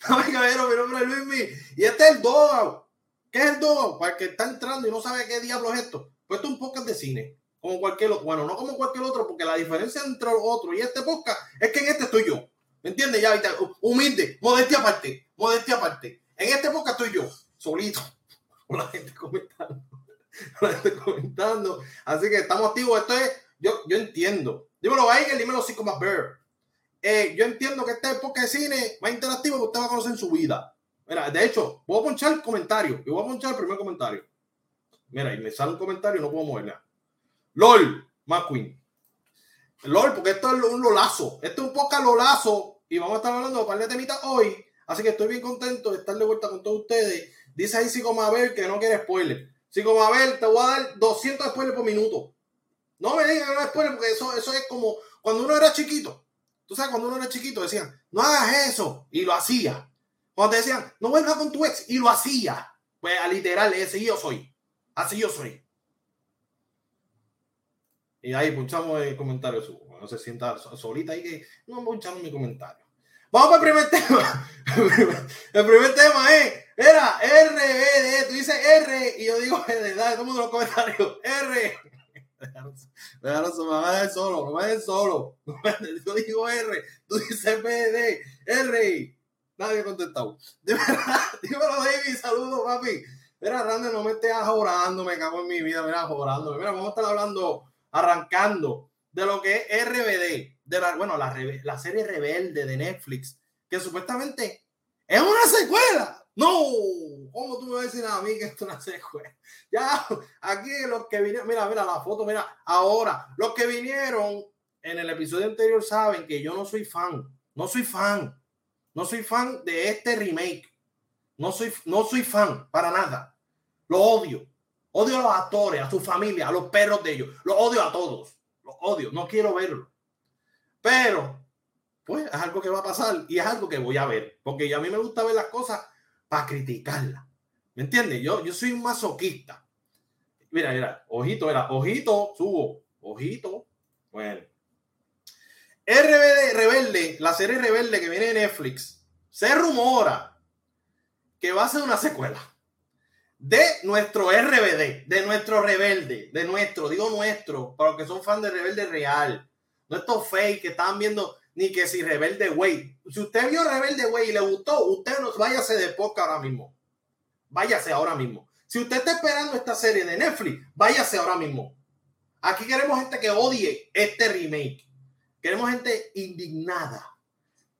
Dame caballero, mi nombre es Luismi. Y este es el Dogo. ¿Qué es el Dogo? Para el que está entrando y no sabe qué diablo es esto. Pues esto es un podcast de cine. Como cualquier otro. Bueno, no como cualquier otro, porque la diferencia entre los otros y este podcast es que en este estoy yo. ¿Me entiendes? Ya, humilde, modestia aparte, modestia aparte. En este podcast estoy yo, solito, con la gente comentando. Con la gente comentando. Así que estamos activos. Esto es, yo, yo entiendo. Dímelo, Weigel, dímelo, Psycho Bear. Eh, yo entiendo que este podcast de cine más interactivo que usted va a conocer en su vida. Mira, de hecho, voy a ponchar el comentario. Y voy a ponchar el primer comentario. Mira, y me sale un comentario y no puedo moverla. LOL, McQueen. LOL, porque esto es un lolazo. Esto es un podcast lolazo. Y vamos a estar hablando de un par de temitas hoy. Así que estoy bien contento de estar de vuelta con todos ustedes. Dice ahí Mabel que no quiere spoiler. Mabel, te voy a dar 200 spoilers por minuto. No me digan que no spoiler porque eso, eso es como cuando uno era chiquito. Tú sabes, cuando uno era chiquito decían, no hagas eso. Y lo hacía. Cuando decían, no vuelvas con tu ex. Y lo hacía. Pues a literal, ese yo soy. Así yo soy. Y ahí punchamos el comentario. No se sienta solita ahí que no punchamos mi comentario. Vamos para el primer tema. el primer tema es, era RBD. Tú dices R y yo digo. Dale, todo los comentarios. R. Déjalo, me va a dejar solo, a dejar solo. Yo digo R, tú dices BD, R. Nadie ha contestado. Dímelo, David, saludos, papi. Mira, Randy, no me estés jorando, me cago en mi vida, mira, jorando. Mira, vamos a estar hablando, arrancando de lo que es RBD, de la, bueno, la, la serie Rebelde de Netflix, que supuestamente es una secuela. No, ¿cómo tú me vas a decir a mí que esto es una secuela? Ya, aquí los que vinieron, mira, mira la foto, mira, ahora, los que vinieron en el episodio anterior saben que yo no soy fan, no soy fan, no soy fan de este remake. No soy, no soy fan para nada. Lo odio. Odio a los actores, a su familia, a los perros de ellos. Lo odio a todos. Lo odio. No quiero verlo. Pero, pues, es algo que va a pasar y es algo que voy a ver. Porque a mí me gusta ver las cosas para criticarlas. ¿Me entiendes? Yo, yo soy un masoquista. Mira, mira, ojito, era, ojito, subo, ojito. Bueno. RBD Rebelde, la serie Rebelde que viene de Netflix, se rumora que va a ser una secuela de nuestro RBD, de nuestro rebelde, de nuestro, digo nuestro, para los que son fans de Rebelde Real, no estos que estaban viendo ni que si Rebelde Way. Si usted vio Rebelde Way y le gustó, usted no váyase de poca ahora mismo. Váyase ahora mismo. Si usted está esperando esta serie de Netflix, váyase ahora mismo. Aquí queremos gente que odie este remake. Queremos gente indignada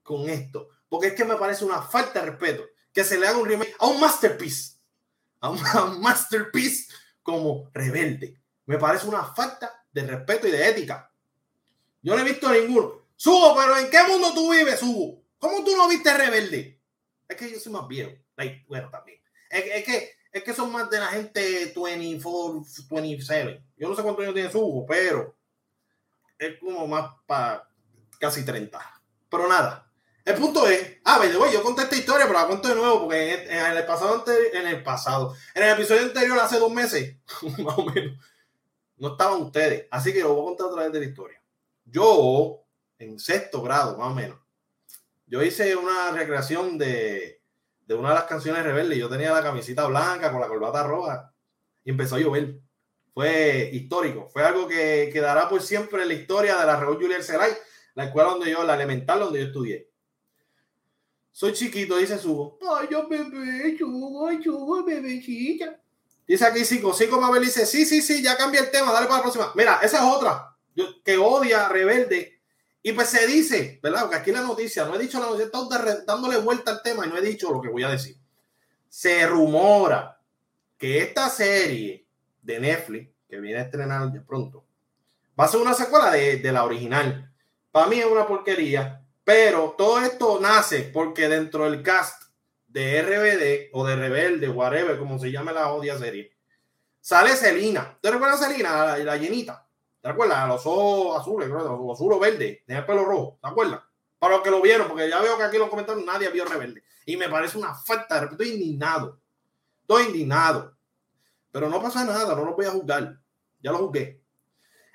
con esto. Porque es que me parece una falta de respeto que se le haga un remake a un masterpiece, a un, masterpiece como Rebelde. Me parece una falta de respeto y de ética. Yo no he visto ninguno. Subo, pero ¿en qué mundo tú vives, Subo? ¿Cómo tú no viste Rebelde? Es que yo soy más viejo. bueno, también. Es, que, es que son más de la gente 24, 27. Yo no sé cuántos años tiene Subo, pero es como más para casi 30. Pero nada, el punto es, ah, voy, yo conté esta historia, pero la cuento de nuevo porque en el, pasado, en el pasado, en el episodio anterior, hace dos meses, más o menos, no estaban ustedes. Así que lo voy a contar otra vez de la historia. Yo, en sexto grado, más o menos, yo hice una recreación de, de una de las canciones rebeldes. Yo tenía la camisita blanca con la corbata roja y empezó a llover. Fue histórico. Fue algo que quedará por siempre en la historia de la Raúl Julián Celay, la escuela donde yo, la elemental donde yo estudié. Soy chiquito, dice Sugo. Ay, yo bebé, Sugo, Sugo, bebecita. Dice aquí Cico, Cico Mabel dice, sí, sí, sí, ya cambia el tema, dale para la próxima. Mira, esa es otra, que odia, rebelde. Y pues se dice, ¿verdad? Porque aquí la noticia, no he dicho la noticia, estoy dándole vuelta al tema y no he dicho lo que voy a decir. Se rumora que esta serie de Netflix, que viene a estrenar de pronto, va a ser una secuela de, de la original. Para mí es una porquería pero todo esto nace porque dentro del cast de RBD o de Rebelde, whatever, como se llame la odia serie, sale Selina. ¿Te recuerdas a Selina, la, la, llenita? ¿Te acuerdas? Los ojos azules, los ojos verdes, tenía el pelo rojo. ¿Te acuerdas? Para los que lo vieron, porque ya veo que aquí en los comentarios nadie vio Rebelde. Y me parece una falta de respeto. Estoy indignado. Estoy indignado. Pero no pasa nada, no lo voy a juzgar. Ya lo juzgué.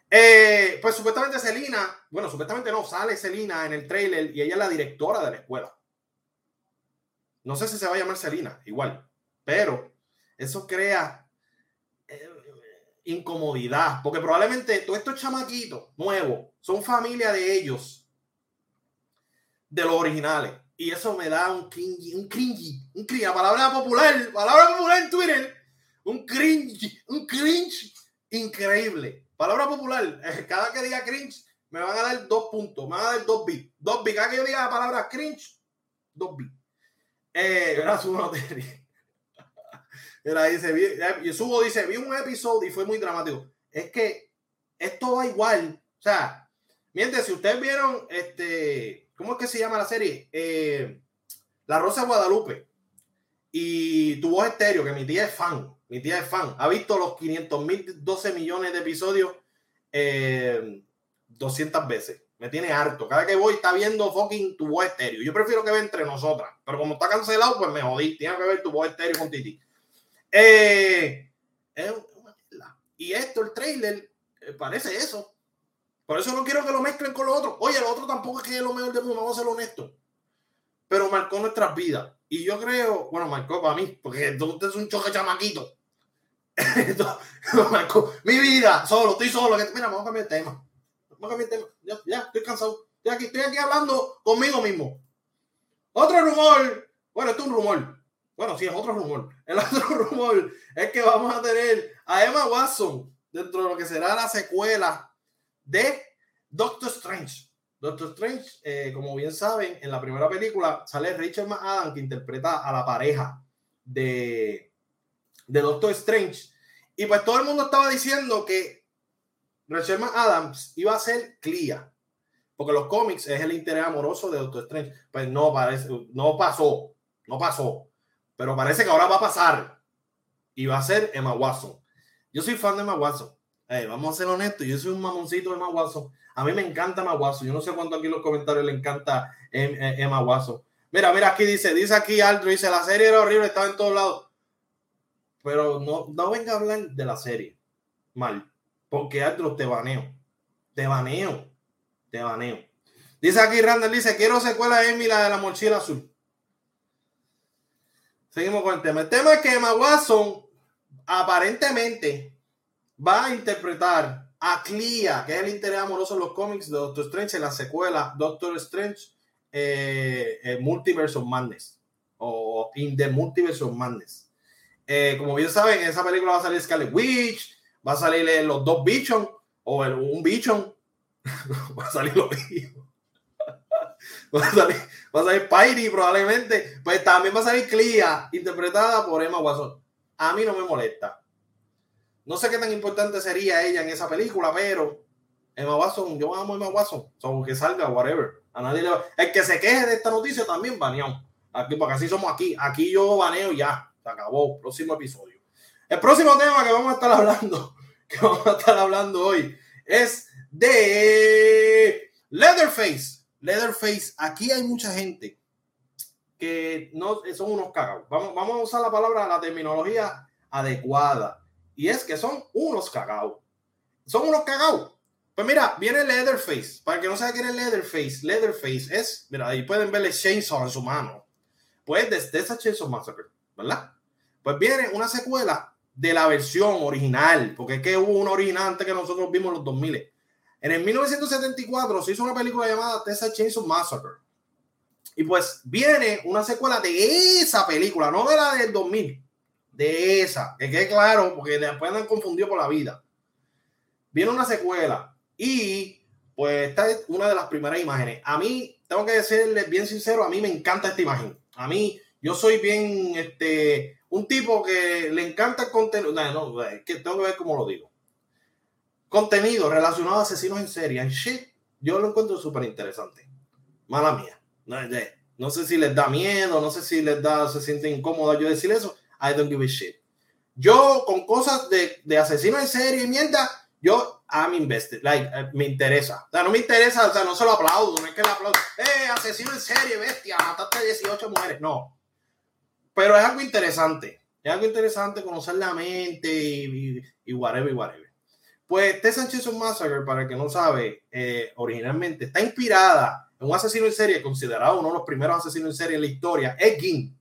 Eh, pues supuestamente Celina, bueno, supuestamente no, sale Celina en el trailer y ella es la directora de la escuela. No sé si se va a llamar Selina, igual, pero eso crea incomodidad, porque probablemente todos estos chamaquitos nuevos son familia de ellos, de los originales. Y eso me da un cringy, un cringy, un cringy, palabra popular, palabra popular en Twitter, un cringy, un cringe increíble. Palabra popular, cada que diga cringe me van a dar dos puntos, me van a dar dos bits, dos bits. Cada que yo diga la palabra cringe, dos bits. Eh, era su Era, dice, vi, subo, dice, vi un episodio y fue muy dramático. Es que esto va igual. O sea, mientras si ustedes vieron este ¿Cómo es que se llama la serie? Eh, la Rosa Guadalupe. Y tu voz estéreo, que mi tía es fan. Mi tía es fan. Ha visto los 500 mil, 12 millones de episodios 200 eh, veces. Me tiene harto. Cada que voy está viendo fucking tu voz estéreo. Yo prefiero que vea entre nosotras. Pero como está cancelado, pues me jodí. Tiene que ver tu voz estéreo con Titi. Eh, y esto, el trailer, parece eso. Por eso no quiero que lo mezclen con lo otro. Oye, lo otro tampoco es que es lo mejor del mundo, vamos a ser honestos. Pero marcó nuestras vidas. Y yo creo, bueno, marcó para mí, porque entonces es un choque chamaquito. marcó mi vida, solo, estoy solo. Mira, vamos a cambiar el tema. Vamos a cambiar el tema. Ya, ya, estoy cansado. Estoy aquí, estoy aquí hablando conmigo mismo. Otro rumor. Bueno, esto es un rumor. Bueno, sí, es otro rumor. El otro rumor es que vamos a tener a Emma Watson dentro de lo que será la secuela de Doctor Strange. Doctor Strange, eh, como bien saben, en la primera película sale Rachel McAdams que interpreta a la pareja de, de Doctor Strange. Y pues todo el mundo estaba diciendo que Rachel McAdams iba a ser Clea. Porque los cómics es el interés amoroso de Doctor Strange. Pues no, parece, no pasó. No pasó. Pero parece que ahora va a pasar. Y va a ser Emma Watson. Yo soy fan de Emma Watson vamos a ser honestos, yo soy un mamoncito de Emma Watson. A mí me encanta Emma Watson. Yo no sé cuánto aquí en los comentarios le encanta em, eh, Emma Watson. Mira, mira, aquí dice, dice aquí Aldro, dice, la serie era horrible, estaba en todos lados. Pero no, no venga a hablar de la serie mal, porque Aldro te baneo. Te baneo. Te baneo. Dice aquí Randall, dice, quiero secuela Emmy, la de la mochila azul. Seguimos con el tema. El tema es que Emma Watson aparentemente va a interpretar a Clea, que es el interés amoroso en los cómics de Doctor Strange en la secuela Doctor Strange eh, eh, Multiverse of Madness o In the Multiverse of Madness. Eh, como bien saben, en esa película va a salir Scarlet Witch, va a salir los dos Bichon o un Bichon, va a salir los va a salir, va a salir Spidey probablemente, pues también va a salir Clea interpretada por Emma Watson. A mí no me molesta no sé qué tan importante sería ella en esa película, pero Emma Watson, yo amo a Emma Watson, son que salga, whatever. A nadie le El que se queje de esta noticia también baneado. Aquí, porque así somos aquí. Aquí yo baneo ya. Se acabó. Próximo episodio. El próximo tema que vamos a estar hablando, que vamos a estar hablando hoy, es de Leatherface. Leatherface, aquí hay mucha gente que no son unos cagados. Vamos, vamos a usar la palabra, la terminología adecuada. Y es que son unos cagados. Son unos cagados. Pues mira, viene Leatherface. Para que no sepa quién es Leatherface, Leatherface es, mira, ahí pueden verle Chainsaw en su mano. Pues desde esa Chainsaw Massacre, ¿verdad? Pues viene una secuela de la versión original, porque es que hubo una original antes que nosotros vimos los 2000. En el 1974 se hizo una película llamada Texas Chainsaw Massacre. Y pues viene una secuela de esa película, no de la del 2000 de esa, que quede claro, porque después han confundido por la vida. Viene una secuela y pues esta es una de las primeras imágenes. A mí, tengo que decirles bien sincero, a mí me encanta esta imagen. A mí, yo soy bien, este, un tipo que le encanta el contenido. No, no, que tengo que ver cómo lo digo. Contenido relacionado a asesinos en serie, en shit, yo lo encuentro súper interesante. Mala mía. No, no, sé si les da miedo, no sé si les da, se siente incómodo yo decir eso, I don't give a shit. Yo con cosas de, de asesino en serie y mierda, yo I'm invested, like, eh, me interesa. O sea, no me interesa, o sea, no se lo aplaudo, no es que le aplaudo, eh, asesino en serie, bestia, mataste 18 mujeres, no. Pero es algo interesante, es algo interesante conocer la mente y, y, whatever, y whatever. Pues T. Sánchez Massacre, para el que no sabe, eh, originalmente está inspirada en un asesino en serie considerado uno de los primeros asesinos en serie en la historia, Ed Gein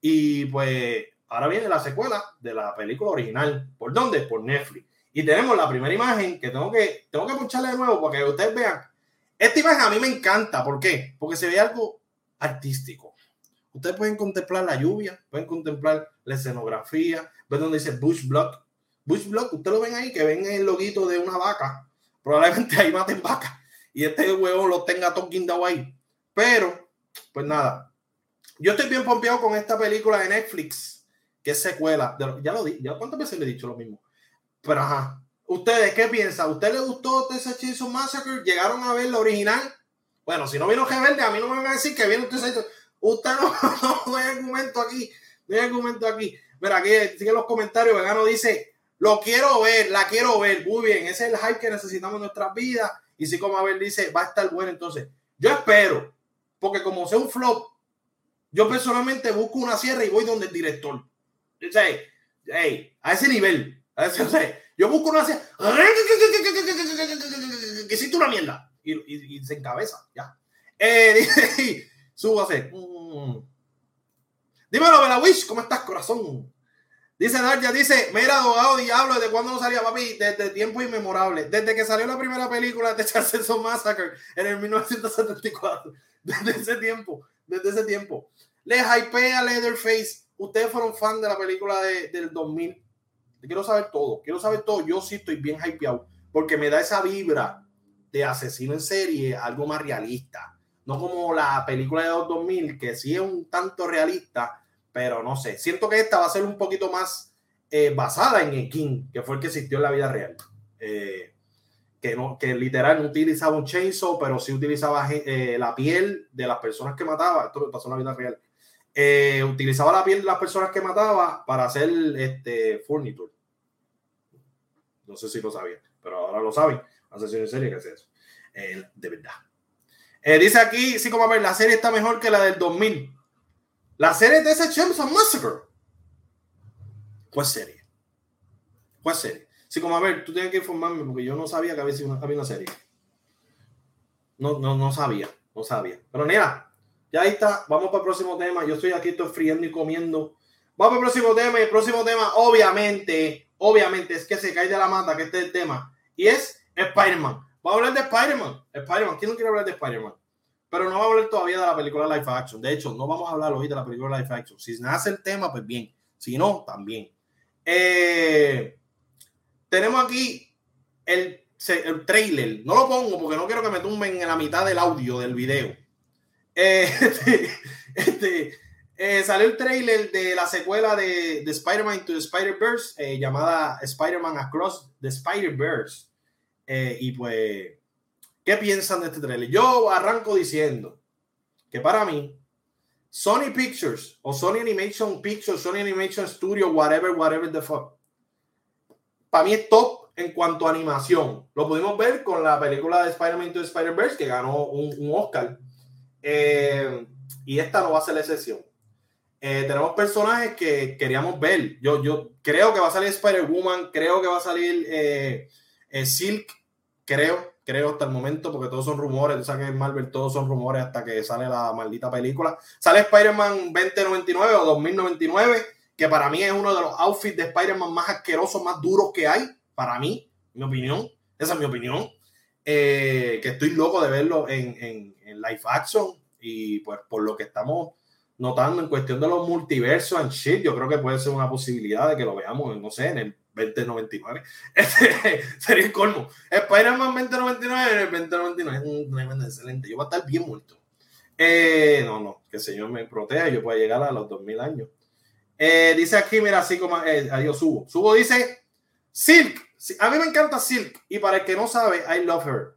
Y pues ahora viene la secuela de la película original. ¿Por dónde? Por Netflix. Y tenemos la primera imagen que tengo que, tengo que puncharle de nuevo para que ustedes vean. Esta imagen a mí me encanta. ¿Por qué? Porque se ve algo artístico. Ustedes pueden contemplar la lluvia, pueden contemplar la escenografía, ven donde dice Bush Block. Bush Block, ustedes lo ven ahí, que ven el loguito de una vaca. Probablemente ahí maten vaca y este huevo lo tenga todo guindado ahí. Pero, pues nada, yo estoy bien pompeado con esta película de Netflix, que es secuela. ya lo di, ya cuántas veces le he dicho lo mismo. Pero ajá, ¿ustedes qué piensan? ¿Usted le gustó Texas Chainsaw Massacre? ¿Llegaron a ver la original? Bueno, si no vino Rebelde, a mí no me van a decir que viene usted. Usted no, no, hay argumento aquí. No hay argumento aquí. Mira, aquí sigue los comentarios. Vegano dice: Lo quiero ver, la quiero ver. Muy bien, ese es el hype que necesitamos en nuestras vidas. Y si como Abel dice, va a estar bueno. Entonces, yo espero, porque como sea un flop, yo personalmente busco una sierra y voy donde el director. O a ese nivel. A ese, yo busco una sierra. Que siente una mierda. Y, se encabeza, ya. Eh, dice, súbase. Mm. Dímelo, Bella Wish, ¿cómo estás, corazón? Dice Darja, dice, mira, abogado diablo, ¿desde cuándo no salía, papi? Desde tiempo inmemorable. Desde que salió la primera película de Charles Massacre en el 1974. Desde ese tiempo, desde ese tiempo. Le hypea Leatherface. Ustedes fueron fan de la película de, del 2000. Quiero saber todo, quiero saber todo. Yo sí estoy bien hypeado porque me da esa vibra de asesino en serie, algo más realista. No como la película de 2000, que sí es un tanto realista, pero no sé. Siento que esta va a ser un poquito más eh, basada en el King, que fue el que existió en la vida real. Eh, que, no, que literal no utilizaba un chainsaw, pero sí utilizaba eh, la piel de las personas que mataba. Esto pasó en la vida real. utilizaba la piel de las personas que mataba para hacer este furniture. No sé si lo sabían, pero ahora lo saben. Asesino en serie, que es eso? de verdad. dice aquí, sí, como a ver, la serie está mejor que la del 2000. La serie de ese Chainsaw Massacre. ¿Cuál serie? ¿Cuál serie? Sí, como a ver, tú tienes que informarme porque yo no sabía que había, una, una serie. No, no, no sabía, no sabía. Pero mira, ya ahí está. Vamos para el próximo tema. Yo estoy aquí, estoy friendo y comiendo. Vamos para el próximo tema. Y el próximo tema, obviamente, obviamente, es que se cae de la mata, que este es el tema. Y es Spider-Man. Vamos a hablar de Spider-Man. Spider-Man. ¿Quién no quiere hablar de Spider-Man? Pero no vamos a hablar todavía de la película live action. De hecho, no vamos a hablar hoy de la película live action. Si nace el tema, pues bien. Si no, también. Eh, tenemos aquí el, el, trailer. No lo pongo porque no quiero que me tumben en la mitad del audio del video. Eh, este, este eh, salió el trailer de la secuela de, de Spider-Man to Spider-Verse llamada Spider-Man Across the Spider-Verse. y pues ¿Qué piensan de este trailer? Yo arranco diciendo que para mí, Sony Pictures o Sony Animation Pictures, Sony Animation Studio, whatever, whatever the fuck, para mí es top en cuanto a animación. Lo pudimos ver con la película de Spider-Man to Spider-Verse que ganó un, Oscar. Eh, y esta no va a ser la excepción. Eh, tenemos personajes que queríamos ver. Yo, yo creo que va a salir Spider-Woman, creo que va a salir eh, Silk, creo creo, hasta el momento, porque todos son rumores. Tú sabes que en Marvel todos son rumores hasta que sale la maldita película. Sale Spider-Man 2099 o 2099, que para mí es uno de los outfits de Spider-Man más asquerosos, más duros que hay. Para mí, mi opinión. Esa es mi opinión. Eh, que estoy loco de verlo en, en, en live action. Y pues por lo que estamos notando en cuestión de los multiversos and shit, yo creo que puede ser una posibilidad de que lo veamos, no sé, en el 2099. Este, sería el colmo. Spider-Man 2099 en el 2099. excelente. Yo voy a estar bien muerto. Eh, no, no, que el Señor me proteja yo pueda llegar a los 2000 años. Eh, dice aquí, mira, así como, eh, adiós, Subo. Subo dice, Silk. A mí me encanta Silk. Y para el que no sabe, I love her.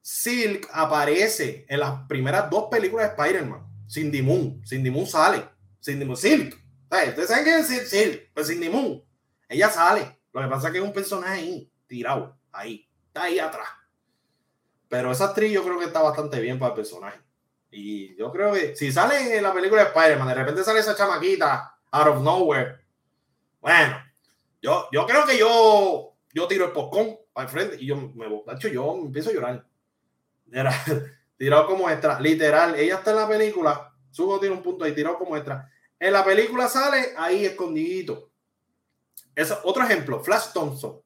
Silk aparece en las primeras dos películas de Spider-Man. Cindy Moon. Cindy Moon sale. Cindy Moon, Silk. Ustedes saben qué es Silk, pues Cindy Moon ella sale. Lo que pasa es que es un personaje ahí, tirado, ahí, está ahí atrás. Pero esa actriz yo creo que está bastante bien para el personaje. Y yo creo que si sale en la película de Spider-Man, de repente sale esa chamaquita out of nowhere. Bueno, yo, yo creo que yo, yo tiro el popcorn para el frente y yo me hecho yo empiezo a llorar. tirado como extra, literal, ella está en la película, subo tiene un punto ahí, tirado como extra. En la película sale ahí escondidito. Es otro ejemplo, Flash Thompson.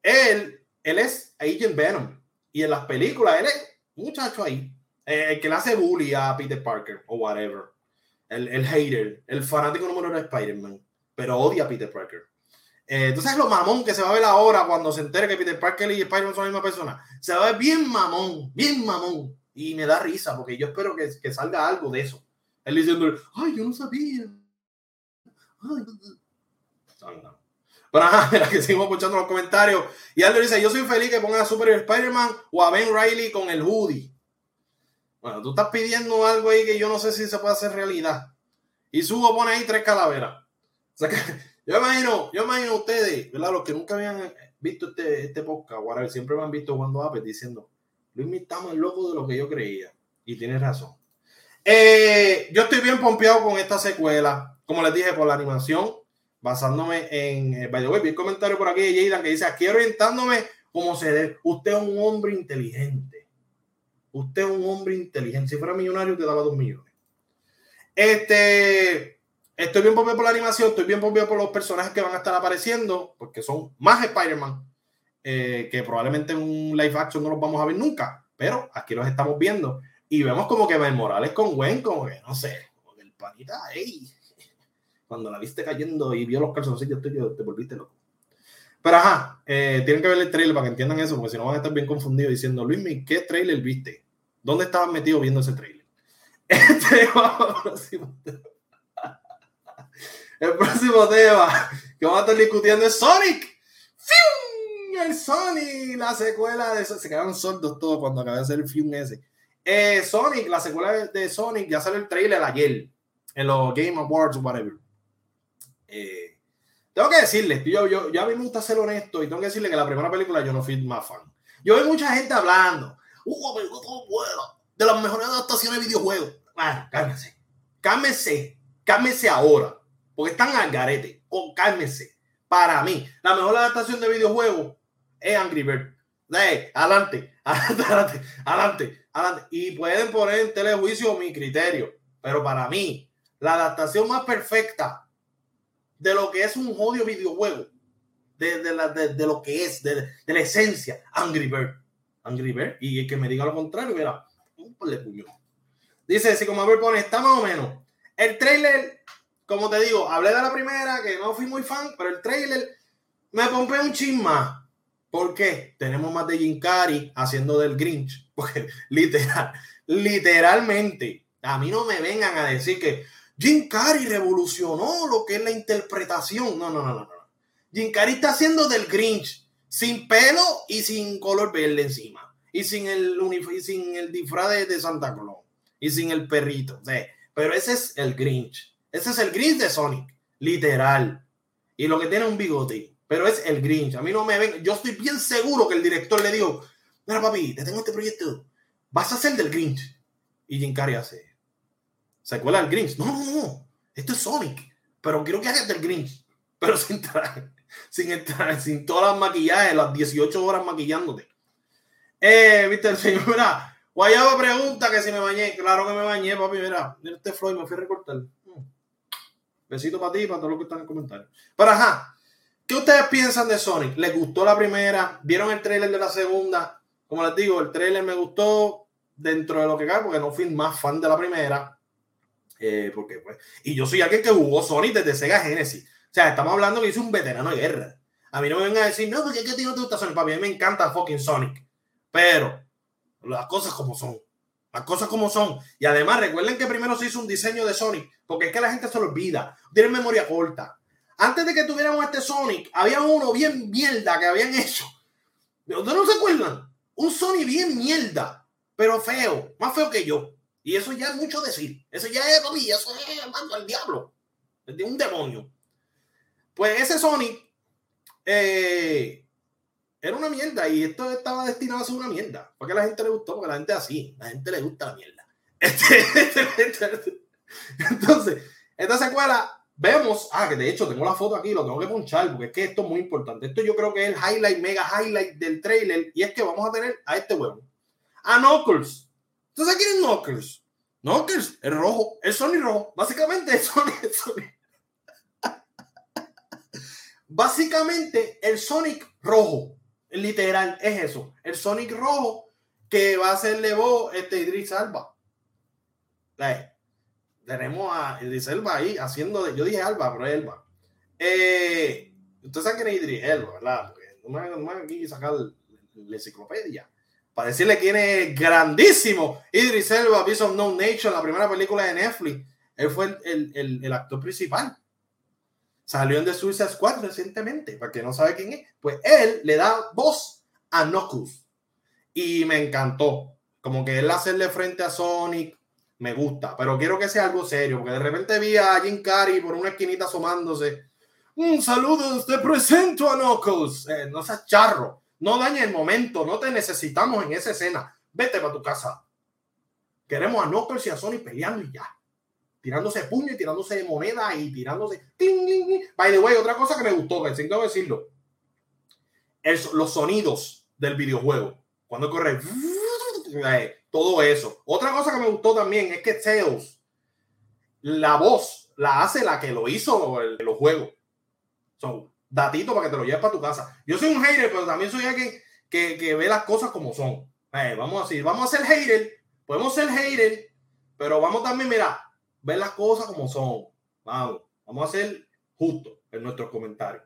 Él, él es Agent Venom. Y en las películas, él es muchacho ahí. Eh, el que le hace bully a Peter Parker o whatever. El, el hater, el fanático número uno de Spider-Man. Pero odia a Peter Parker. Eh, entonces lo mamón que se va a ver ahora cuando se entere que Peter Parker y Spider-Man son la misma persona. Se va a ver bien mamón, bien mamón. Y me da risa porque yo espero que, que salga algo de eso. Él diciendo, ay, yo no sabía. Ay, pero ajá, mira que seguimos escuchando los comentarios. Y Aldo dice, yo soy feliz que pongan a Super Spider-Man o a Ben Riley con el hoodie. Bueno, tú estás pidiendo algo ahí que yo no sé si se puede hacer realidad. Y Sugo pone ahí tres calaveras. O sea que yo imagino, yo imagino ustedes, ¿verdad? Los que nunca habían visto este, este podcast, siempre me han visto jugando Apple diciendo, Luis está más loco de lo que yo creía. Y tienes razón. Eh, yo estoy bien pompeado con esta secuela. Como les dije, por la animación, basándome en, eh, by the way, vi el comentario por aquí de Jaydan que dice, aquí orientándome como se debe. Usted es un hombre inteligente. Usted es un hombre inteligente. Si fuera millonario, te daba dos millones. Este, estoy bien pompeado por la animación, estoy bien pompeado por los personajes que van a estar apareciendo, porque son más Spider-Man, eh, que probablemente en un live action no los vamos a ver nunca, pero aquí los estamos viendo. Y vemos como que Ben Morales con Gwen, como que, no sé, como que el panita, hey, cuando la viste cayendo y vio los calzoncillos tuyos, te volviste loco. Pero ajá, eh, tienen que ver el trailer para que entiendan eso, porque si no van a estar bien confundidos diciendo, Luis, ¿qué trailer viste? ¿Dónde estabas metido viendo ese trailer? Este, el próximo tema que vamos a estar discutiendo es Sonic. ¡Fium! El Sonic, la secuela de Se quedaron sordos todos cuando acabé de hacer el film ese. Eh, Sonic, la secuela de Sonic, ya salió el trailer ayer en los Game Awards whatever. Eh, tengo que decirles, yo, yo, yo a mí me gusta ser honesto y tengo que decirle que la primera película yo no fui más fan. Yo veo mucha gente hablando, uh, de las mejores adaptaciones de videojuegos. Bueno, cálmese, cálmese, cálmese ahora, porque están al garete, con cálmese. Para mí, la mejor adaptación de videojuegos es Angry Bird. adelante, adelante, adelante, adelante, adelante. Y pueden poner en telejuicio mi criterio, pero para mí, la adaptación más perfecta de lo que es un odio videojuego, de, de, la, de, lo que es, de, la esencia, Angry Bird. Angry Bird, y el que me diga lo contrario, mira, un de puño. Dice, si como ver pone, está más o menos. El trailer, como te digo, hablé de la primera, que no fui muy fan, pero el trailer me pompé un chin más. ¿Por qué? Tenemos más de Jim Carrey haciendo del Grinch. Porque literal, literalmente, a mí no me vengan a decir que Jim Carrey revolucionó lo que es la interpretación. No, no, no, no. Jim Carrey está haciendo del Grinch sin pelo y sin color verde encima. Y sin el, y sin el disfraz de, Santa Claus. Y sin el perrito. pero ese es el Grinch. Ese es el Grinch de Sonic. Literal. Y lo que tiene un bigote. Pero es el Grinch. A mí no me ven. Yo estoy bien seguro que el director le dijo: Mira, papi, te tengo este proyecto. Vas a ser del Grinch. Y Jim Carrey hace secuela del Grinch. No, no, no. Esto es Sonic. Pero quiero que hagas del Grinch. Pero sin traje, sin entrar, sin todas las maquillajes, las 18 horas maquillándote. Eh, viste, el señor, mira, Guayaba pregunta que si me bañé. Claro que me bañé, papi, mira, mira este Floyd, me fui a recortar. Mm. Besito para ti y para todos los que están en el comentario. Pero ajá, ¿qué ustedes piensan de Sonic? ¿Les gustó la primera? ¿Vieron el trailer de la segunda? Como les digo, el trailer me gustó dentro de lo que cabe, porque no fui más fan de la primera. Eh, porque, pues, y yo soy alguien que jugó Sonic desde Sega Genesis. O sea, estamos hablando que hice un veterano de guerra. A mí no me vengan a decir, no, porque es que a ti no te gusta Sonic. Para mí me encanta fucking Sonic. Pero las cosas como son. Las cosas como son. Y además, recuerden que primero se hizo un diseño de Sonic. Porque es que la gente se lo olvida. Tienen memoria corta. Antes de que tuviéramos este Sonic, había uno bien mierda que habían hecho. ¿Ustedes no se acuerdan? Un Sonic bien mierda. Pero feo. Más feo que yo. Y eso ya es mucho decir. Eso ya es, papi, eso es mando al diablo. Es de un demonio. Pues ese Sonic eh, era una mierda y esto estaba destinado a ser una mierda. Porque a la gente le gustó, porque a la gente así. La gente le gusta la mierda. Este, este, este, entonces, esta secuela vemos, ah, que de hecho tengo la foto aquí, lo tengo que ponchar, porque es que esto es muy importante. Esto yo creo que es el highlight, mega highlight del trailer, y es que vamos a tener a este huevo, a Knuckles, ¿Tú sabes quién es Knuckles? Que es rojo, el Sonic rojo. Básicamente el Sonic, el Sonic. Básicamente el Sonic rojo. Literal, es eso. El Sonic rojo que va a hacerle voz este Idris Alba. tenemos a Idris Alba ahí haciendo de. Yo dije Alba, pero es Elba. Eh, Ustedes saben quién es Idris Elba, ¿verdad? no me, no aquí sacar la enciclopedia para decirle quién es grandísimo. Idris Elba, Beast of No Nation, la primera película de Netflix. Él fue el, el, el actor principal. Salió en The Suicide Squad recientemente, para que no sabe quién es. Pues él le da voz a Knuckles. Y me encantó. Como que él hacerle frente a Sonic, me gusta. Pero quiero que sea algo serio, porque de repente vi a Jim Carrey por una esquinita asomándose. Un saludo, te presento a Knuckles. Eh, no seas charro. No dañe el momento, no te necesitamos en esa escena. Vete para tu casa. Queremos a Knuckles y a Sonic peleando y ya. Tirándose puño y tirándose moneda y tirándose. By the way, otra cosa que me gustó, que tengo decirlo. los sonidos del videojuego. Cuando corre. Eh, todo eso. Otra cosa que me gustó también es que Tails, la voz la hace la que lo hizo los juegos. Son datito para que te lo lleves para tu casa. Yo soy un hater, pero también soy alguien que, que ve las cosas como son. Eh, vamos a decir, vamos a ser hater, podemos ser hater, pero vamos también, mira, ver las cosas como son. Vamos, vamos a ser justos en nuestros comentarios.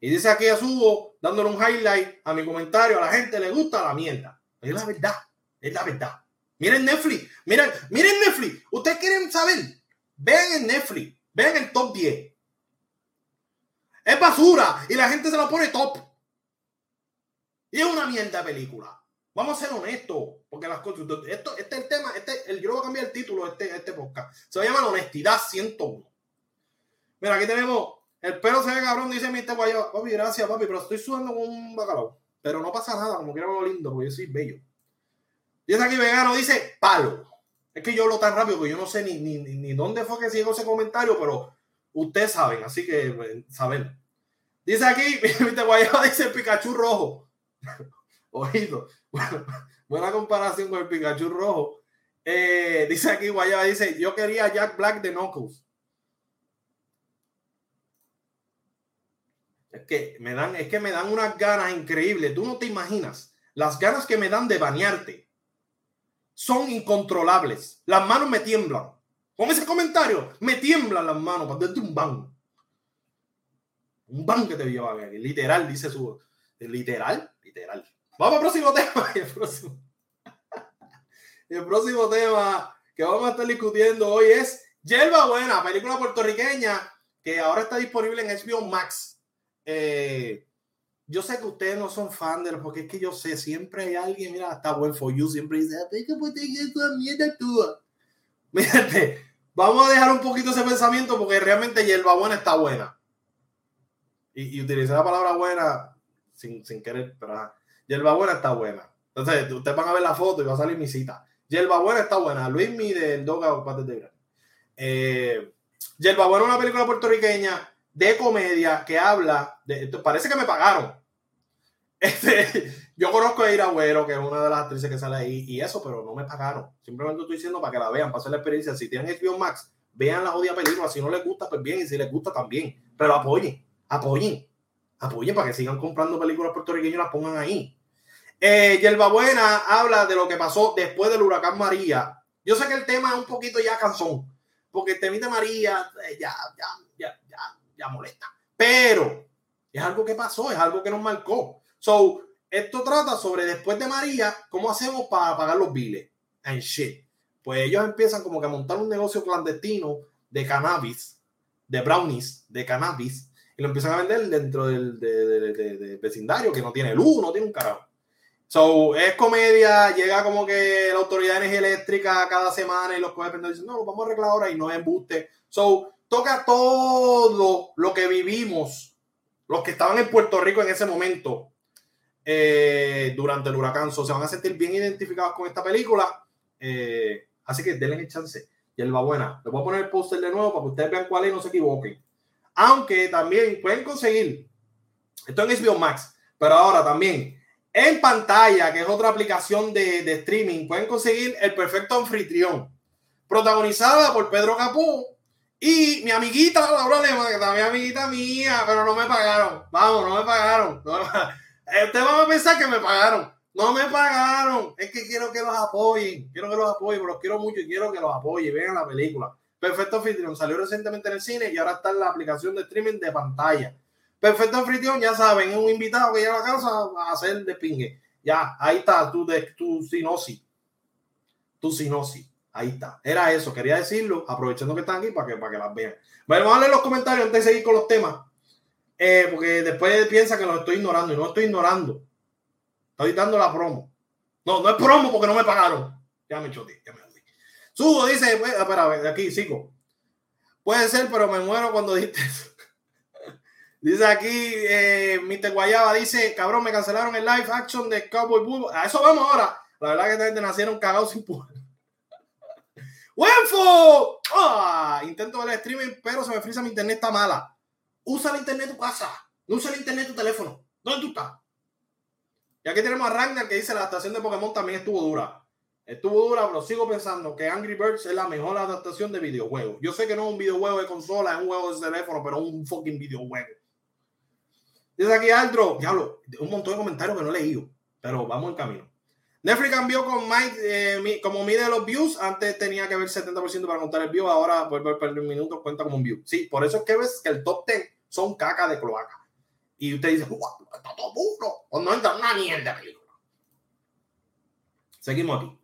Y dice aquí a Subo, dándole un highlight a mi comentario, a la gente le gusta la mierda. Es la verdad, es la verdad. Miren Netflix, miren, miren Netflix. Ustedes quieren saber, vean en Netflix, vean el top 10 es basura y la gente se lo pone top. Y es una mierda película. Vamos a ser honestos, porque las cosas. Esto, este es el tema. Este, el, yo voy a cambiar el título de este, este podcast. Se llama la honestidad 101. Mira, aquí tenemos. El pelo se ve cabrón, dice Mr. Guayo. Papi, gracias, papi, pero estoy sudando con un bacalao. Pero no pasa nada, como quiera lo lindo, porque yo soy bello. Dice aquí vegano, dice palo. Es que yo hablo tan rápido que yo no sé ni, ni, ni dónde fue que llegó ese comentario, pero Ustedes saben, así que saben. Dice aquí, viste, Guayaba dice Pikachu rojo. Oído. buena comparación con el Pikachu rojo. Eh, dice aquí Guayaba, dice, yo quería Jack Black de Knuckles. Es que me dan, es que me dan unas ganas increíbles. Tú no te imaginas. Las ganas que me dan de bañarte son incontrolables. Las manos me tiemblan. Con ese comentario me tiemblan las manos para darte un ban. Un ban que te lleva a ver. Literal, dice su. Literal, literal. Vamos al próximo tema. El próximo, tema que vamos a estar discutiendo hoy es Yerba Buena, película puertorriqueña que ahora está disponible en HBO Max. Eh, yo sé que ustedes no son fan de porque es que yo sé, siempre hay alguien, mira, está buen for you, siempre dice, ¿qué puede mierda tú? Mírate, Vamos a dejar un poquito ese pensamiento porque realmente hierbabuena está buena. Y, y utilicé la palabra buena sin, querer, pero hierbabuena está buena. Entonces, ustedes van a ver la foto y va a salir mi cita. Hierbabuena está buena. Luis Mi del Doga Pates de Gran. Eh, Hierbabuena es una película puertorriqueña de comedia que habla de. Parece que me pagaron. Este, yo conozco a Ira Agüero, que es una de las actrices que sale ahí, y eso, pero no me pagaron. Simplemente estoy diciendo para que la vean, para la experiencia. Si tienen HBO Max, vean la jodida película. Si no les gusta, pues bien, y si les gusta, también. Pero apoyen, apoyen, apoyen para que sigan comprando películas puertorriqueñas y las pongan ahí. Eh, Yerba Buena habla de lo que pasó después del huracán María. Yo sé que el tema es un poquito ya cansón, porque el temita María eh, ya, ya, ya, ya, ya molesta. Pero es algo que pasó, es algo que nos marcó. So, esto trata sobre después de María, cómo hacemos para pagar los biles. And shit. Pues ellos empiezan como que a montar un negocio clandestino de cannabis, de brownies, de cannabis, y lo empiezan a vender dentro del vecindario que no tiene luz, no tiene un carajo. So, es comedia, llega como que la autoridad de energía eléctrica cada semana y los coge y dicen, no, lo vamos a arreglar ahora y no es embuste. So, toca todo lo que vivimos, los que estaban en Puerto Rico en ese momento, eh, durante el huracán. se van a sentir bien identificados con esta película. Eh, así que denle el chance. Y él va buena. Les voy a poner el póster de nuevo para que ustedes vean cuál es y no se equivoquen. Aunque también pueden conseguir, esto en HBO Max, pero ahora también en pantalla, que es otra aplicación de, de streaming, pueden conseguir el perfecto anfitrión. protagonizada por Pedro Capó y mi amiguita Laura Lema, que también es amiguita mía, pero no me pagaron. Vamos, no me pagaron. No Ustedes van a pensar que me pagaron. No me pagaron. Es que quiero que los apoyen. Quiero que los apoyen, los quiero mucho y quiero que los apoyen. Vean la película. Perfecto Anfitrión salió recientemente en el cine y ahora está en la aplicación de streaming de pantalla. Perfecto Anfitrión, ya saben, un invitado que llega a la casa a hacer de pingue. Ya, ahí está tu, tu sinosis. Tu sinosis. Ahí está. Era eso, quería decirlo, aprovechando que están aquí para que, para que las vean. Bueno, vamos a leer los comentarios antes de seguir con los temas. Eh, porque después piensa que los estoy ignorando y no estoy ignorando. Estoy dando la promo. No, no es promo porque no me pagaron. Ya me choté, ya me. Subo dice, pues, espera, de aquí, sigo. Puede ser, pero me muero cuando dijiste dice aquí, eh, Mr. Guayaba dice, cabrón, me cancelaron el live action de Cowboy Bubble. A eso vamos ahora. La verdad que esta gente nacieron cagados sin poder. ¡Wenfo! ¡Ah! Intento ver el streaming, pero se me frisa mi internet, está mala. Usa el internet de tu casa. No usa el internet de tu teléfono. ¿Dónde tú estás? Y aquí tenemos a Ragnar que dice la adaptación de Pokémon también estuvo dura. Estuvo dura, pero sigo pensando que Angry Birds es la mejor adaptación de videojuego. Yo sé que no es un videojuego de consola, es un juego de teléfono, pero es un fucking videojuego. Dice aquí Aldro, diablo, un montón de comentarios que no he leído, pero vamos en camino. Netflix cambió con Mike, eh, como mide los views. Antes tenía que ver 70% para contar el view, ahora por perder un minuto cuenta como un view. Sí, por eso es que ves que el top 10 son caca de cloaca. Y usted dice, está todo puro. O no entra una mierda película. Seguimos aquí.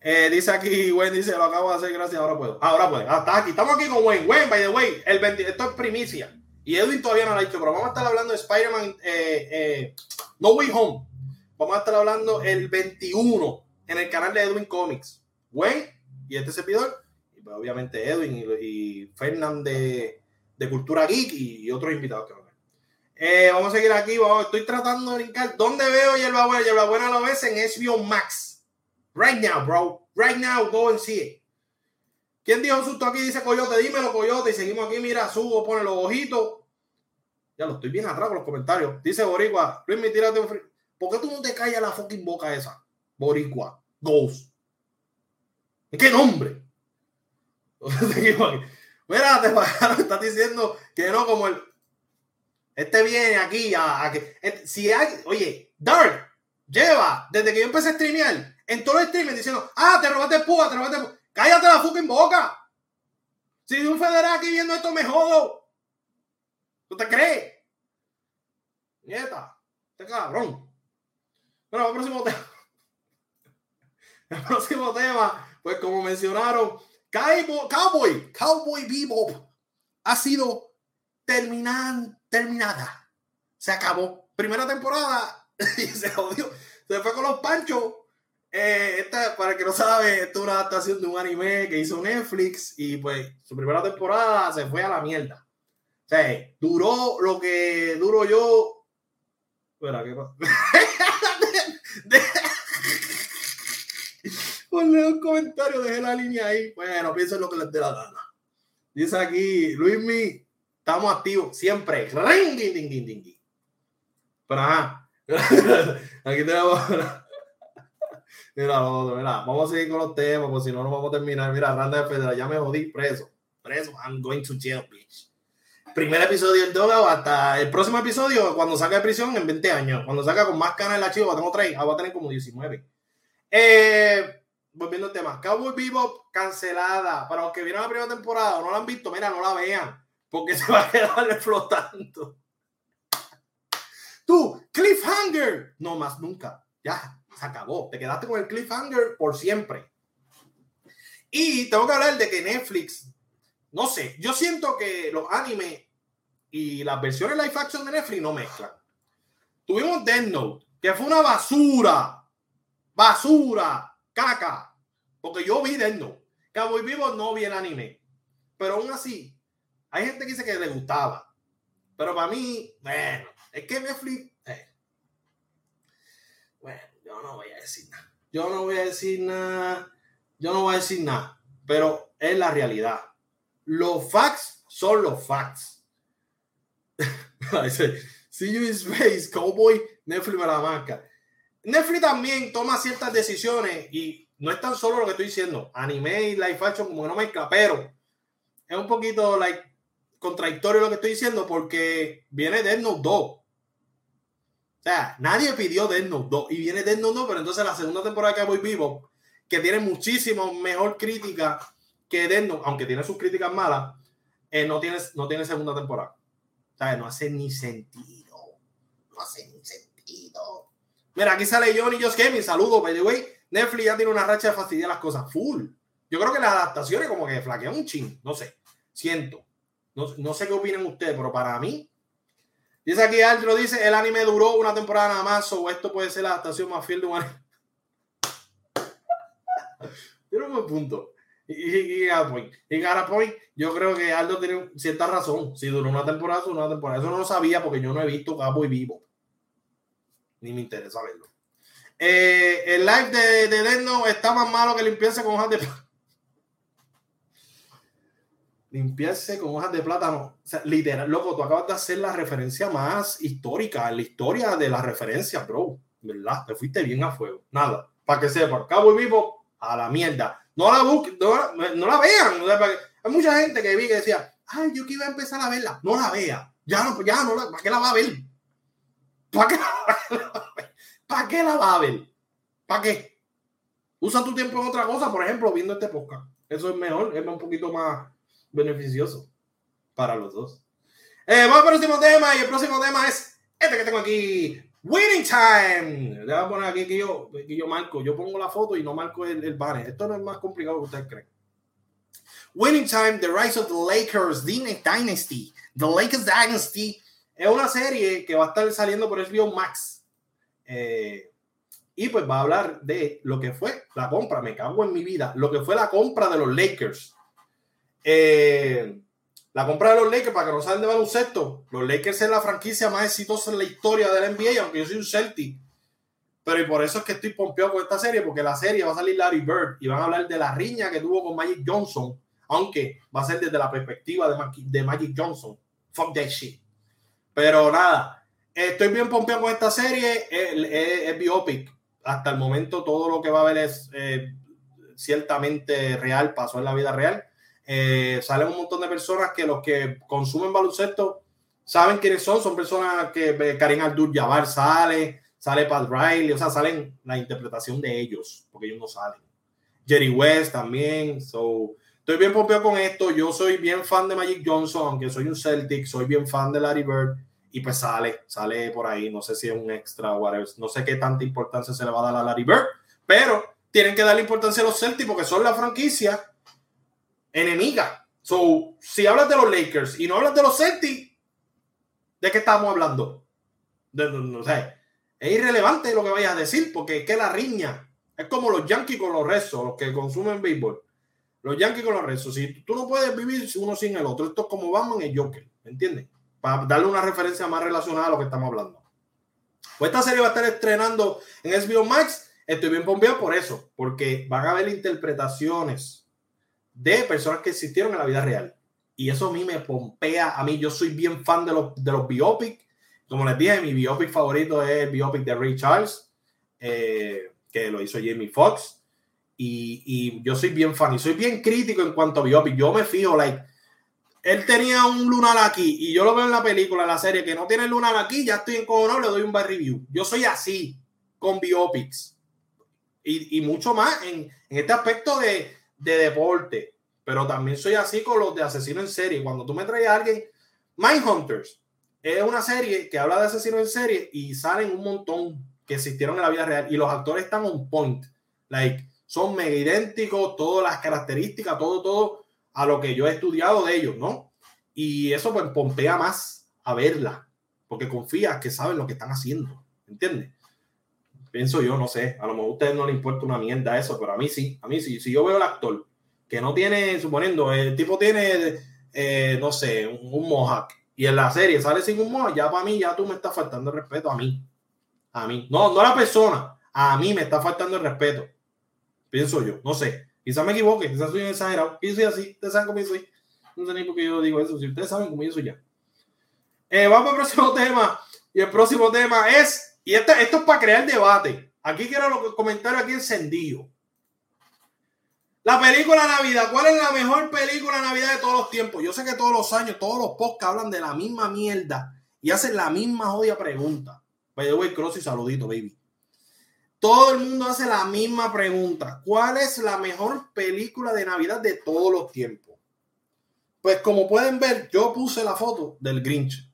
Eh, dice aquí, Wayne dice, lo acabo de hacer, gracias, ahora puedo. Ahora puede. Hasta aquí. Estamos aquí con Wayne. Wayne, by the way, el 20, esto es primicia. Y Edwin todavía no lo ha dicho, pero vamos a estar hablando de Spider-Man eh, No Way Home Vamos a estar hablando el 21 en el canal de Edwin Comics. Wayne y este servidor, y pues, obviamente Edwin y, y de, Cultura Geek y, otros invitados que van a ver. Eh, vamos a seguir aquí. estoy tratando de brincar. ¿Dónde veo Yerba Buena? Yerba Buena lo ves en HBO Max. Right now, bro. Right now, go and see. ¿Quién dijo susto aquí? Dice Coyote, dímelo, Coyote. Y seguimos aquí. Mira, subo, pone los ojitos. Ya lo estoy bien atrás con los comentarios. Dice Boricua, Luis, me tírate un frío. ¿Por qué tú no te callas la fucking boca esa? Boricua, Ghost. ¿Qué nombre? Mira, te pagaron, estás diciendo que no, como el. Este viene aquí a, que. Si hay. Oye, Dark lleva desde que yo empecé a streamear en todo el streaming diciendo, ah, te robaste púa, te robaste púa. Cállate la fucking boca. Si un federal aquí viendo esto me jodo. ¿Tú te crees? Nieta, este cabrón. Bueno, el próximo tema. El próximo tema, pues como mencionaron, Cowboy, Cowboy Bebop ha sido terminada. Se acabó. Primera temporada y se jodió. Se fue con los panchos. Eh, esta, para el que no sabe, esto es una adaptación de un anime que hizo Netflix y pues su primera temporada se fue a la mierda. O sea, duró lo que duro yo. Espera, ¿qué pasa? Ponle un comentario, deje la línea ahí. Bueno, piensen lo que les dé la gana. Dice aquí, Luismi, estamos activos siempre. Pero ajá. Aquí tenemos. Mira, mira, vamos a seguir con los temas, porque si no, no vamos a terminar. Mira, Randa de Federal, ya me jodí preso. Preso, I'm going to jail, bitch primer episodio del Dogao hasta el próximo episodio, cuando salga de prisión en 20 años. Cuando salga con más canas el archivo, tengo 3, ah, voy a tener como 19. Eh, volviendo al tema, Cowboy Bebop cancelada. Para los que vieron la primera temporada no la han visto, mira, no la vean, porque se va a quedar flotando. Tú, cliffhanger. No más nunca. Ya, se acabó. Te quedaste con el cliffhanger por siempre. Y tengo que hablar de que Netflix no sé, yo siento que los animes y las versiones live action de Netflix no mezclan. Tuvimos Death Note, que fue una basura, basura, caca, porque yo vi Note. Cowboy Vivo no vi el anime, pero aún así, hay gente que dice que le gustaba, pero para mí, bueno, es que Netflix, eh. bueno, yo no voy a decir nada, yo no voy a decir nada, yo no voy a decir nada, pero es la realidad los facts son los facts. See you in space, cowboy. Netflix me la marca. Netflix también toma ciertas decisiones y no es tan solo lo que estoy diciendo, anime y live action como que no mezcla, pero es un poquito like, contradictorio lo que estoy diciendo porque viene Death Note 2. O sea, nadie pidió Death Note 2 y viene Death Note 2, pero entonces la segunda temporada que voy vivo, que tiene muchísimo mejor crítica que Death Note, aunque tiene sus críticas malas, eh, no, tiene, no tiene segunda temporada. O sea, no hace ni sentido. No hace ni sentido. Mira, aquí sale Johnny Just Gaming. Saludos, by the way. Netflix ya tiene una racha de fastidiar las cosas full. Yo creo que las adaptaciones como que flaquean un ching. No sé. Siento. No, sé qué opinan ustedes, pero para mí. Dice aquí Aldro, dice, el anime duró una temporada nada más, o esto puede ser la adaptación más fiel de un anime. Tiene un buen punto. Y, y, y, Point, yo creo que Aldo tiene cierta razón. Si duró una temporada, duró una temporada. Eso no lo sabía porque yo no he visto Cowboy Vivo. Ni me interesa verlo. Eh, el live de, de está más malo que limpiarse con hojas de plátano. limpiarse con hojas de plátano. O sea, literal, loco, tú acabas de hacer la referencia más histórica, la historia de la referencia, bro. ¿Verdad? Te fuiste bien a fuego. Nada. Para que sepa, Cabo y Vivo, a la mierda. No la busquen, no, la vean. Hay mucha gente que vi que decía, ay, yo que iba a empezar a verla. No la vea. Ya no, ya no, ¿para qué la va a ver? ¿Para qué? ¿Para qué la va a ver? ¿Para qué? Usa tu tiempo en otra cosa, por ejemplo, viendo este podcast. Eso es mejor, es un poquito más beneficioso para los dos. Eh, vamos al próximo tema y el próximo tema es este que tengo aquí. Winning Time. Le voy a poner aquí que yo, que yo marco. Yo pongo la foto y no marco el, el banner. Esto no es más complicado que ustedes creen. Winning Time, The Rise of the Lakers Dynasty. The Lakers Dynasty es una serie que va a estar saliendo por HBO Max. Eh, y pues va a hablar de lo que fue la compra, me cago en mi vida, lo que fue la compra de los Lakers. Eh, la compra de los Lakers, para que no saben de baloncesto, los Lakers es la franquicia más exitosa en la historia de la NBA, aunque yo soy un Celtic. Pero por eso es que estoy pompeado con esta serie, porque la serie va a salir Larry Bird y van a hablar de la riña que tuvo con Magic Johnson, aunque va a ser desde la perspectiva de, de Magic Johnson. Fuck that shit. Pero nada, estoy bien pompeado con esta serie, es, biopic. Hasta el momento todo lo que va a ver es eh, ciertamente real, pasó en la vida real. Eh, salen un montón de personas que los que consumen baloncesto saben quiénes son, son personas que eh, Karim Abdul-Jabbar sale, sale Pat Riley, o sea, salen la interpretación de ellos, porque ellos no salen. Jerry West también, so, estoy bien pompeado con esto, yo soy bien fan de Magic Johnson, aunque soy un Celtic, soy bien fan de Larry Bird, y pues sale, sale por ahí, no sé si es un extra o whatever, no sé qué tanta importancia se le va a dar a Larry Bird, pero tienen que darle importancia a los Celtics porque son la franquicia enemiga. So, si hablas de los Lakers y no hablas de los Celtics, ¿de qué estamos hablando? De, es irrelevante lo que vayas a decir porque es que la riña es como los Yankees con los rezos, los que consumen béisbol. Los Yankees con los rezos. Si tú no puedes vivir uno sin el otro, esto es como Batman y Joker, ¿me entiendes? Para darle una referencia más relacionada a lo que estamos hablando. Pues esta serie va a estar estrenando en HBO Max. Estoy bien pompeado por eso, porque van a haber interpretaciones de personas que existieron en la vida real. Y eso a mí me pompea. A mí, yo soy bien fan de los, de los biopic. Como les dije, mi biopic favorito es el biopic de Ray Charles, eh, que lo hizo Jamie Foxx. Y, y, yo soy bien fan y soy bien crítico en cuanto a biopic. Yo me fijo, like, él tenía un lunar aquí y yo lo veo en la película, en la serie, que no tiene lunar aquí, ya estoy en encojonado, le doy un bad review. Yo soy así con biopics. Y, y mucho más en, en este aspecto de, de deporte, pero también soy así con los de asesino en serie. Cuando tú me traes a alguien, Mindhunters es una serie que habla de asesino en serie y salen un montón que existieron en la vida real y los actores están on point, like son mega idénticos, todas las características, todo, todo a lo que yo he estudiado de ellos, ¿no? Y eso pues pompea más a verla, porque confías que saben lo que están haciendo, ¿entiendes? Pienso yo, no sé, a lo mejor a ustedes no les importa una mierda eso, pero a mí sí, a mí sí. Si yo veo el actor que no tiene, suponiendo, el tipo tiene, eh, no sé, un, mohawk y en la serie sale sin un mohawk, ya para mí, ya tú me estás faltando el respeto a mí. A mí. No, no a la persona, a mí me está faltando el respeto. Pienso yo, no sé. Quizás me equivoque, quizás soy exagerado. Yo soy así, ustedes saben cómo soy. No sé ni por qué yo digo eso. Si ustedes saben cómo yo soy ya. Eh, vamos al próximo tema. Y el próximo tema es y este, esto es para crear debate. Aquí quiero los comentarios aquí encendidos. La película Navidad. ¿Cuál es la mejor película Navidad de todos los tiempos? Yo sé que todos los años, todos los podcasts hablan de la misma mierda y hacen la misma odia pregunta. By the way, cross y saludito, baby. Todo el mundo hace la misma pregunta. ¿Cuál es la mejor película de Navidad de todos los tiempos? Pues como pueden ver, yo puse la foto del Grinch.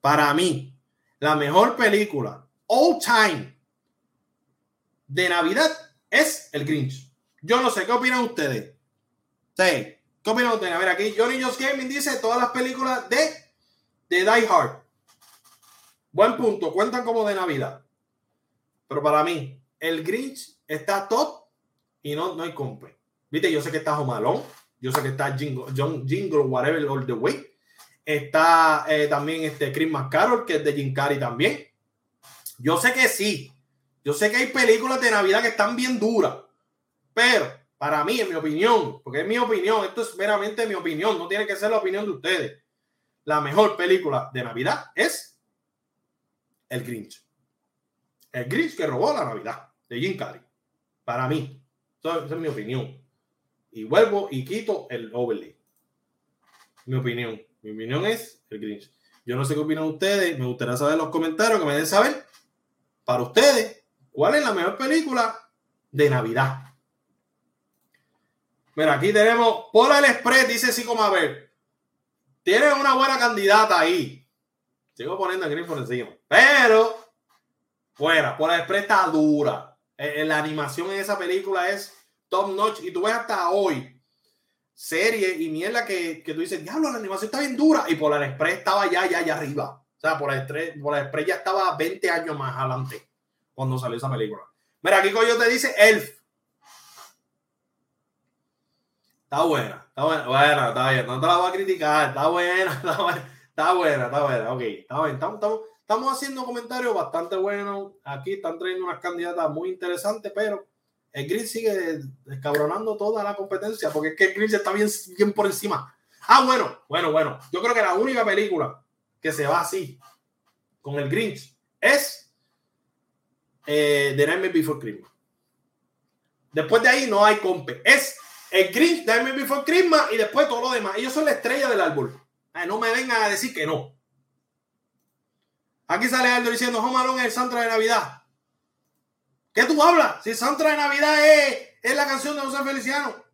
Para mí, la mejor película all time de Navidad es el Grinch. Yo no sé, ¿qué opinan ustedes? Sí, ¿qué opinan ustedes? A ver, aquí Johnny Jones Gaming dice todas las películas de, de Die Hard. Buen punto, cuentan como de Navidad. Pero para mí, el Grinch está top y no, no hay compre. Viste, yo sé que está Homalón, yo sé que está Jingle, John, Jingle Whatever All the Way. Está eh, también este Chris McCarroll, que es de Jim Carrey también. Yo sé que sí. Yo sé que hay películas de Navidad que están bien duras. Pero para mí, en mi opinión, porque es mi opinión, esto es meramente mi opinión, no tiene que ser la opinión de ustedes. La mejor película de Navidad es El Grinch. El Grinch que robó la Navidad de Jim Carrey. Para mí. Esa es mi opinión. Y vuelvo y quito el overlay. Mi opinión. Mi opinión es el Grinch. Yo no sé qué opinan ustedes. Me gustaría saber en los comentarios, que me den saber para ustedes cuál es la mejor película de Navidad. Mira, aquí tenemos Polar Express, dice Sico Mabel. Tiene una buena candidata ahí. Sigo poniendo el Grinch por encima. Pero fuera. Por la Express está dura. Eh, eh, la animación en esa película es top notch. Y tú ves hasta hoy serie y mierda que, que tú dices, diablo, la animación está bien dura. Y por la Express estaba ya, ya, allá arriba. O sea, por la, por la Express ya estaba 20 años más adelante cuando salió esa película. Mira, aquí Coyo te dice Elf. Está buena, está buena, bueno, está bien, no te la voy a criticar, está buena, está buena, está buena, está buena, ok, está bien, estamos, estamos, Estamos haciendo comentarios bastante buenos. Aquí están trayendo unas candidatas muy interesantes, pero el Grinch sigue descabronando toda la competencia porque es que el Grinch está bien, bien por encima. Ah, bueno, bueno, bueno. Yo creo que la única película que se va así con el Grinch es eh, The Nightmare Before Christmas. Después de ahí no hay compe. Es el Grinch, The Nightmare Before Christmas y después todo lo demás. Ellos son la estrella del árbol. no me vengan a decir que no. Aquí sale Aldo diciendo, Home es el Santra de Navidad. ¿Qué tú hablas? Si el Santra de Navidad es, es la canción de José Feliciano.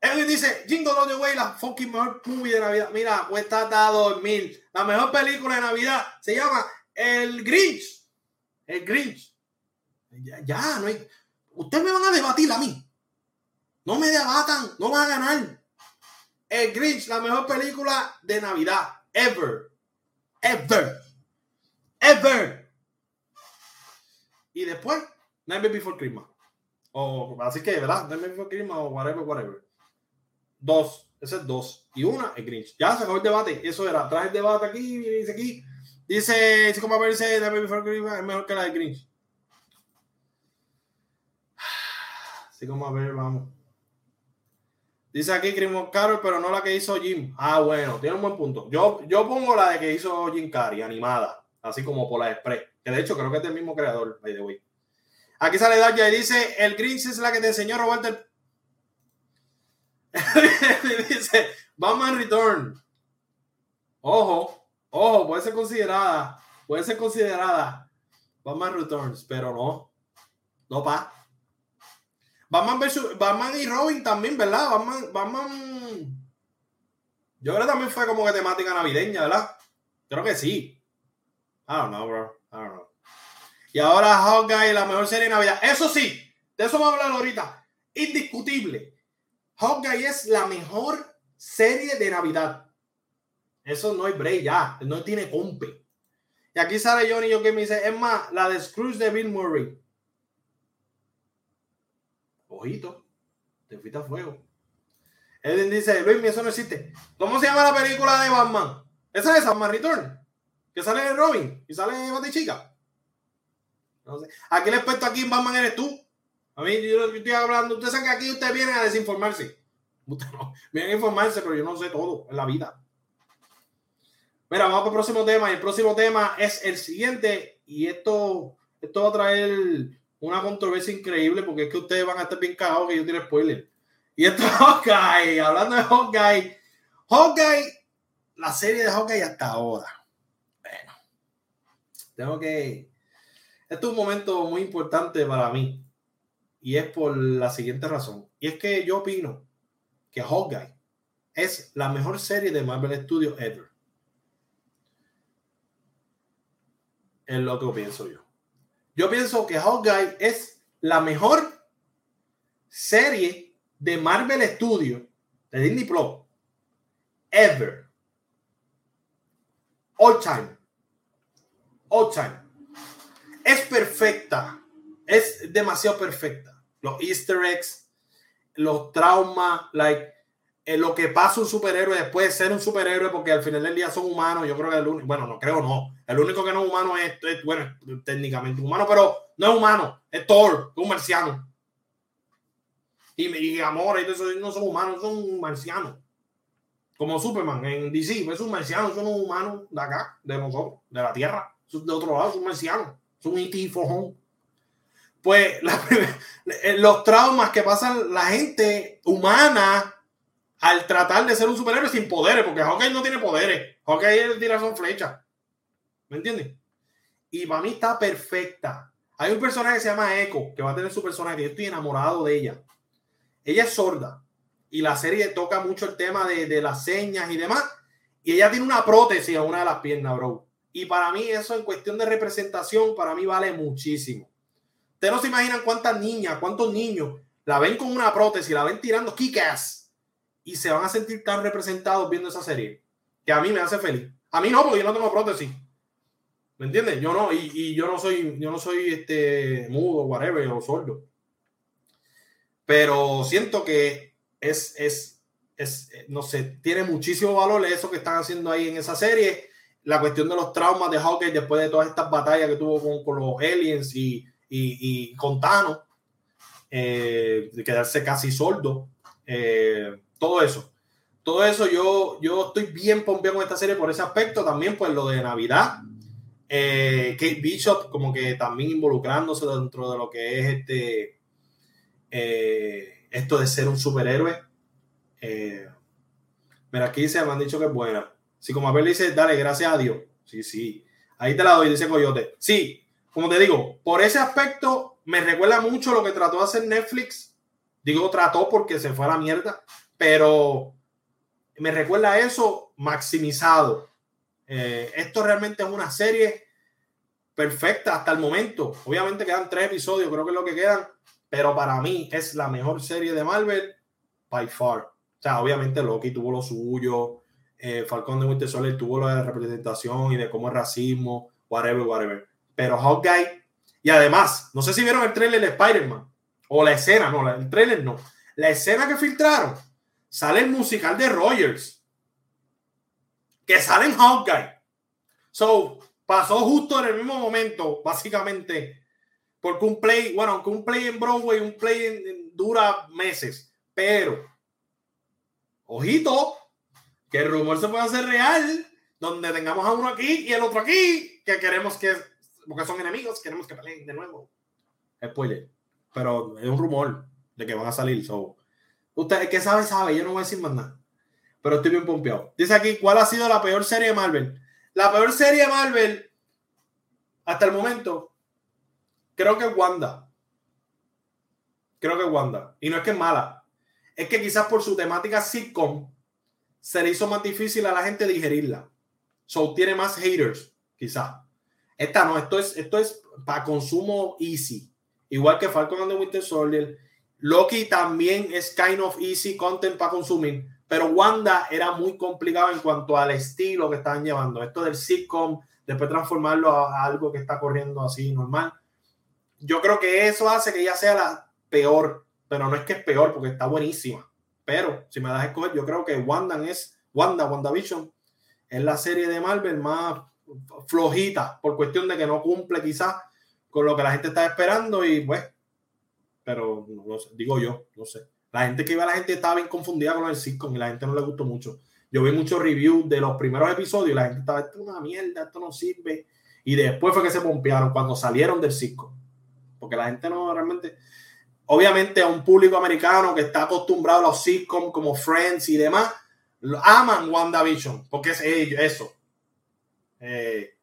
Edwin dice, Jingle All the Way, la fucking mejor movie de Navidad. Mira, cuesta hasta dormir. La mejor película de Navidad se llama El Grinch. El Grinch. Ya, ya, no hay... Ustedes me van a debatir a mí. No me debatan, no van a ganar. El Grinch, la mejor película de Navidad ever. Ever. Ever. Y después, Nightmare Before Christmas. O, así que, ¿verdad? Nightmare Before Christmas o whatever, whatever. Dos. Ese es dos. Y una es Grinch. Ya se acabó el debate. Eso era. Traje el debate aquí. Dice aquí. Dice, dice como dice Nightmare Before Christmas es mejor que la de Grinch. Así como a ver, vamos. Dice aquí Chris Carroll, pero no la que hizo Jim. Ah, bueno, tiene un buen punto. Yo, yo pongo la de que hizo Jim Carrey, animada, así como por la Express, que de hecho creo que es del mismo creador, by the way. Aquí sale Darja y dice, el Grinch es la que te enseñó a robarte el... dice, Batman Return. Ojo, ojo, puede ser considerada, puede ser considerada Batman Returns, pero no, no pa. Batman versus Batman y Robin también, ¿verdad? Batman, Batman. Yo creo que también fue como que temática navideña, ¿verdad? Creo que sí. I don't know, bro. I don't know. Y ahora Hawkeye, la mejor serie de Navidad. Eso sí, de eso vamos a hablar ahorita. Indiscutible. Hawkeye es la mejor serie de Navidad. Eso no hay break ya. No tiene compe. Y aquí sale Johnny yo que me dice, es más, la de Scrooge de Bill Murray. Ojito, te fuiste a fuego. Eden dice, Luis, eso no existe. ¿Cómo se llama la película de Batman? Esa es Batman Return. Que sale en Robin y sale Batichica. No sé. Aquí el experto aquí en Batman eres tú. A mí yo, estoy hablando. Usted sabe que aquí usted viene a desinformarse. Usted no, viene a informarse, pero yo no sé todo en la vida. Mira, vamos para el próximo tema. Y el próximo tema es el siguiente. Y esto, esto va a traer una controversia increíble porque es que ustedes van a estar bien cagados que yo tiene spoiler. Y esto es Hawkeye, hablando de Hawkeye. Hawkeye, la serie de Hawkeye hasta ahora. Bueno, tengo que... Esto es un momento muy importante para mí. Y es por la siguiente razón. Y es que yo opino que Hawkeye es la mejor serie de Marvel Studios ever. Es lo que pienso yo. Yo pienso que Hawkeye es la mejor serie de Marvel Studios, de Disney Plus, ever. All time. All time. Es perfecta. Es demasiado perfecta. Los easter eggs, los traumas, like, lo que pasa un superhéroe después de ser un superhéroe, porque al final del día son humanos. Yo creo que el único, bueno, no creo, no. El único que no es humano es, bueno, técnicamente humano, pero no es humano, es Thor, un marciano. Y, y Amor y eso no son humanos, son marcianos. Como Superman en DC, es un marciano, son humanos de acá, de nosotros, de la Tierra. De otro lado, son marcianos, son E.T. fojón. Pues los traumas que pasan la gente humana al tratar de ser un superhéroe sin poderes, porque Hawkeye no tiene poderes. Hawkeye tira son flechas. ¿Me entiendes? Y para mí está perfecta. Hay un personaje que se llama Echo, que va a tener su personaje, yo estoy enamorado de ella. Ella es sorda y la serie toca mucho el tema de, de las señas y demás. Y ella tiene una prótesis en una de las piernas, bro. Y para mí eso en cuestión de representación, para mí vale muchísimo. Ustedes no se imaginan cuántas niñas, cuántos niños la ven con una prótesis, la ven tirando kick-ass y se van a sentir tan representados viendo esa serie que a mí me hace feliz. A mí no, porque yo no tengo prótesis. ¿Me entiendes? Yo no, y, yo no soy, yo no soy este mudo, whatever, o sordo. Pero siento que es, es, es, no sé, tiene muchísimo valor eso que están haciendo ahí en esa serie. La cuestión de los traumas de Hawkeye después de todas estas batallas que tuvo con, con los aliens y, y, y con Thanos, eh, de quedarse casi sordo. Eh, todo eso. Todo eso yo, yo estoy bien pompeado con esta serie por ese aspecto. También, pues lo de Navidad. Eh, Kate Bishop, como que también involucrándose dentro de lo que es este. Eh, esto de ser un superhéroe. Eh, mira, aquí se me han dicho que es buena. Si como Abel dice, dale, gracias a Dios. Sí, sí. Ahí te la doy, dice Coyote. Sí, como te digo, por ese aspecto me recuerda mucho lo que trató de hacer Netflix. Digo, trató porque se fue a la mierda pero me recuerda eso maximizado. Eh, esto realmente es una serie perfecta hasta el momento. Obviamente quedan tres episodios, creo que es lo que quedan, pero para mí es la mejor serie de Marvel by far. O sea, obviamente Loki tuvo lo suyo, eh, Falcón de Winter Soldier tuvo lo de representación y de cómo es racismo, whatever, whatever. Pero Hawkeye, y además, no sé si vieron el trailer de Spider-Man o la escena, no, el trailer no. La escena que filtraron sale el musical de Rogers, que sale en Hawkeye. So, pasó justo en el mismo momento, básicamente, porque un play, bueno, aunque un play en Broadway, un play dura meses, pero, ojito, que el rumor se puede hacer real, donde tengamos a uno aquí y el otro aquí, que queremos que, porque son enemigos, queremos que peleen de nuevo. Spoiler, pero es un rumor de que van a salir, so Usted, que sabe, sabe. Yo no voy a decir más nada. Pero estoy bien pompeado. Dice aquí, ¿cuál ha sido la peor serie de Marvel? La peor serie de Marvel, hasta el momento, creo que Wanda. Creo que Wanda. Y no es que es mala. Es que quizás por su temática sitcom, se le hizo más difícil a la gente digerirla. So tiene más haters, quizás. Esta no, esto es, esto es para consumo easy. Igual que Falcon and the Winter Soldier, Loki también es kind of easy content para consumir, pero Wanda era muy complicado en cuanto al estilo que estaban llevando. Esto del sitcom, después transformarlo a, algo que está corriendo así normal. Yo creo que eso hace que ella sea la peor, pero no es que es peor porque está buenísima. Pero si me das a escoger, yo creo que Wanda es Wanda, WandaVision es la serie de Marvel más flojita por cuestión de que no cumple quizás con lo que la gente está esperando y pues pero no sé, digo yo, no sé. La gente que iba, la gente estaba bien confundida con el sitcom y la gente no le gustó mucho. Yo vi muchos reviews de los primeros episodios y la gente estaba, esto es una mierda, esto no sirve. Y después fue que se pompearon cuando salieron del sitcom. porque la gente no realmente, obviamente a un público americano que está acostumbrado a los sitcoms como Friends y demás, aman WandaVision, porque es eso. Eh,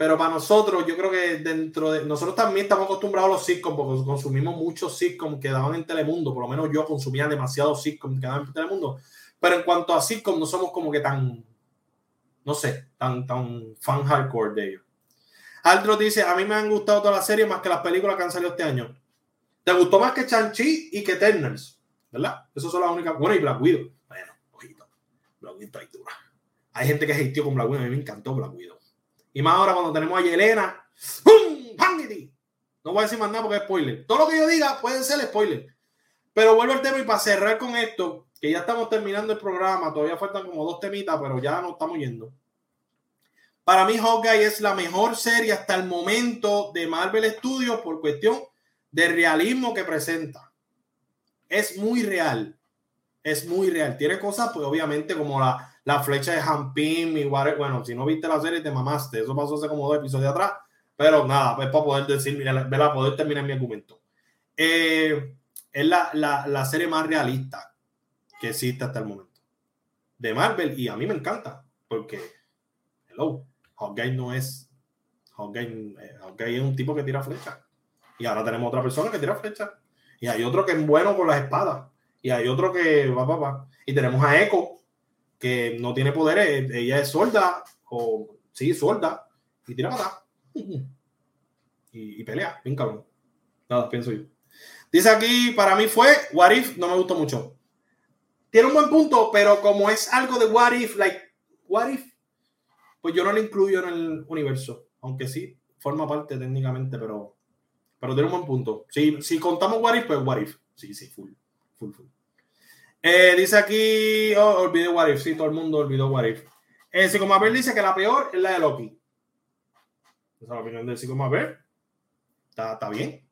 pero para nosotros, yo creo que dentro de nosotros también estamos acostumbrados a los sitcoms, porque consumimos muchos sitcoms que daban en Telemundo, por lo menos yo consumía demasiados sitcoms que daban en Telemundo. Pero en cuanto a sitcoms, no somos como que tan, no sé, tan, tan fan hardcore de ellos. Aldro dice: A mí me han gustado todas las series más que las películas que han salido este año. ¿Te gustó más que Chanchi y que Eternals? ¿Verdad? Eso son las únicas. Bueno, y Black Widow. Bueno, ojito. Black Widow está dura. Hay gente que hateó con Black Widow. A mí me encantó Black Widow. Y más ahora cuando tenemos a Yelena. ¡Pum! No voy a decir más nada porque es spoiler. Todo lo que yo diga puede ser spoiler. Pero vuelvo al tema y para cerrar con esto, que ya estamos terminando el programa, todavía faltan como dos temitas, pero ya nos estamos yendo. Para mí, Hawkeye es la mejor serie hasta el momento de Marvel Studios por cuestión de realismo que presenta. Es muy real. Es muy real. Tiene cosas, pues obviamente, como la, la flecha de Hampim y Bueno, si no viste la serie, te mamaste. Eso pasó hace como dos episodios atrás. Pero nada, es para poder decir, para poder terminar mi argumento. Eh, es la, la, la, serie más realista que existe hasta el momento. De Marvel. Y a mí me encanta. Porque, hello, Hawkeye no es. Hawkeye, eh, Hawkeye es un tipo que tira flecha. Y ahora tenemos otra persona que tira flecha. Y hay otro que es bueno con las espadas. Y hay otro que va, va, va. Y tenemos a Echo, que no tiene poderes, ella es sorda, o sí, sorda, y tira para y, y, pelea, bien cabrón. Nada, pienso yo. Dice aquí, para mí fue What If, no me gustó mucho. Tiene un buen punto, pero como es algo de What If, like, What If, pues yo no lo incluyo en el universo, aunque sí, forma parte técnicamente, pero, pero tiene un buen punto. Si, si contamos What If, pues What If. Sí, sí, full, full, full. Eh, dice aquí, oh, olvidé What If, sí, todo el mundo olvidó What If. Eh, Psicomabel dice que la peor es la de Loki. Esa es la opinión de Psicomabel. Está, está bien.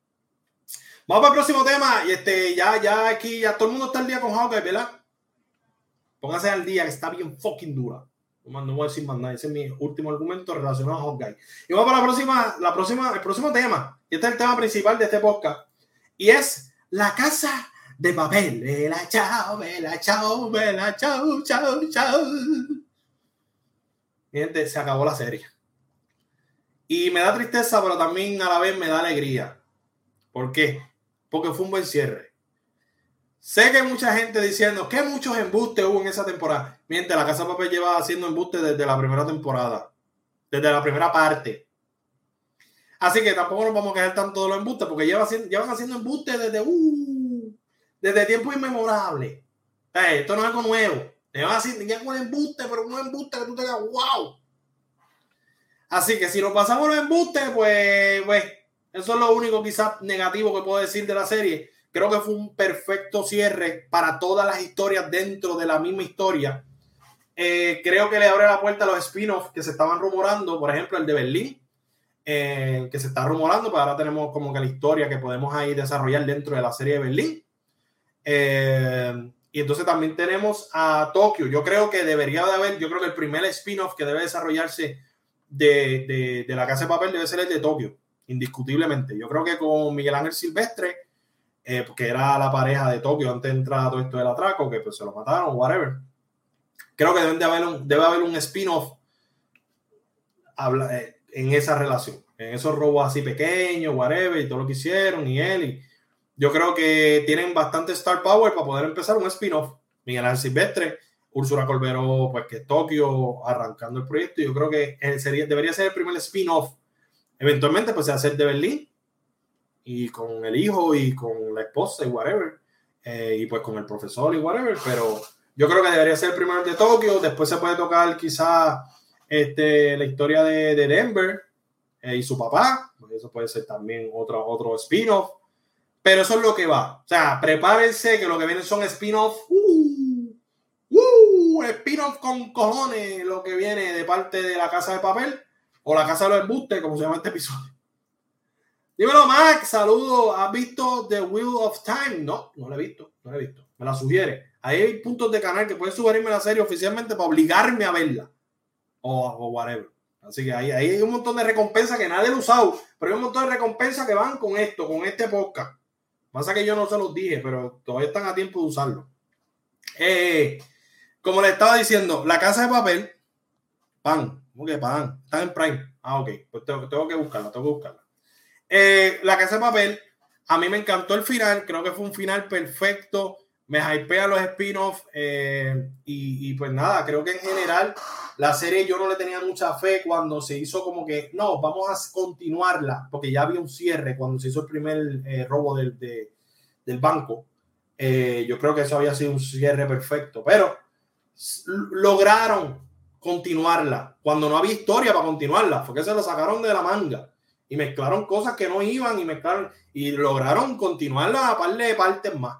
Vamos para el próximo tema. Y este, ya, ya aquí, ya todo el mundo está al día con Hawkeye, ¿verdad? Póngase al día, que está bien fucking dura. No, no voy a decir más nada. Ese es mi último argumento relacionado a Hawkeye. Y vamos para la próxima, la próxima, el próximo tema. Y este es el tema principal de este podcast. Y es la casa de papel. Vela, chao, vela, chao, vela, chao, chao, chao. Gente, se acabó la serie. Y me da tristeza, pero también a la vez me da alegría. ¿Por qué? Porque fue un buen cierre. Sé que hay mucha gente diciendo que muchos embustes hubo en esa temporada. Mientras la Casa de Papel lleva haciendo embustes desde la primera temporada. Desde la primera parte. Así que tampoco nos vamos a quedar tanto de los embustes, porque llevan, llevan haciendo embustes desde... Uh, desde tiempo inmemorable. esto no es algo nuevo. Te van a decir, ya un embuste, pero un embuste que tú te digas, wow. Así que si nos pasamos los embustes, pues, pues, eso es lo único quizás negativo que puedo decir de la serie. Creo que fue un perfecto cierre para todas las historias dentro de la misma historia. Eh, creo que le abre la puerta a los spin-offs que se estaban rumorando, por ejemplo, el de Berlín, eh, que se está rumorando, pero ahora tenemos como que la historia que podemos ahí desarrollar dentro de la serie de Berlín. Eh, y entonces también tenemos a Tokio. Yo creo que debería de haber, yo creo que el primer spin-off que debe desarrollarse de, de, la Casa de Papel debe ser el de Tokio, indiscutiblemente. Yo creo que con Miguel Ángel Silvestre, eh, era la pareja de Tokio antes de entrar todo esto del atraco, que pues se lo mataron, whatever. Creo que deben de haber un, debe haber un spin-off eh, en esa relación, en esos robos así pequeños, whatever, y todo lo que hicieron, y él, y yo creo que tienen bastante star power para poder empezar un spin-off. Miguel Ángel Silvestre, Úrsula Colbero, pues que Tokio arrancando el proyecto. Yo creo que sería, debería ser el primer spin-off. Eventualmente, pues se hace de Berlín y con el hijo y con la esposa y whatever. Eh, y pues con el profesor y whatever. Pero yo creo que debería ser el primero de Tokio. Después se puede tocar quizá este, la historia de, Denver eh, y su papá. Eso puede ser también otro, otro spin-off. Pero eso es lo que va. O sea, prepárense que lo que vienen son spin-off. Uh, uh, spin-off con cojones lo que viene de parte de la casa de papel o la casa de los embustes, como se llama este episodio. Dímelo, Max, saludo. ¿Has visto The Wheel of Time? No, no lo he visto, no lo he visto. Me la sugiere. Ahí hay puntos de canal que pueden sugerirme la serie oficialmente para obligarme a verla. O, o whatever. Así que ahí, hay un montón de recompensas que nadie ha usado, pero hay un montón de recompensas que van con esto, con este podcast. Pasa que yo no se los dije, pero todavía están a tiempo de usarlo. Eh, como le estaba diciendo, la casa de papel, pan, ¿cómo que pan? Está en Prime. Ah, ok, pues tengo, que buscarla, tengo que buscarla. Eh, la casa de papel, a mí me encantó el final, creo que fue un final perfecto me hypea los spin-offs eh, y, pues nada, creo que en general la serie yo no le tenía mucha fe cuando se hizo como que, no, vamos a continuarla, porque ya había un cierre cuando se hizo el primer eh, robo del, del banco. Eh, yo creo que eso había sido un cierre perfecto, pero lograron continuarla cuando no había historia para continuarla, porque se lo sacaron de la manga y mezclaron cosas que no iban y mezclaron y lograron continuarla a par de partes más.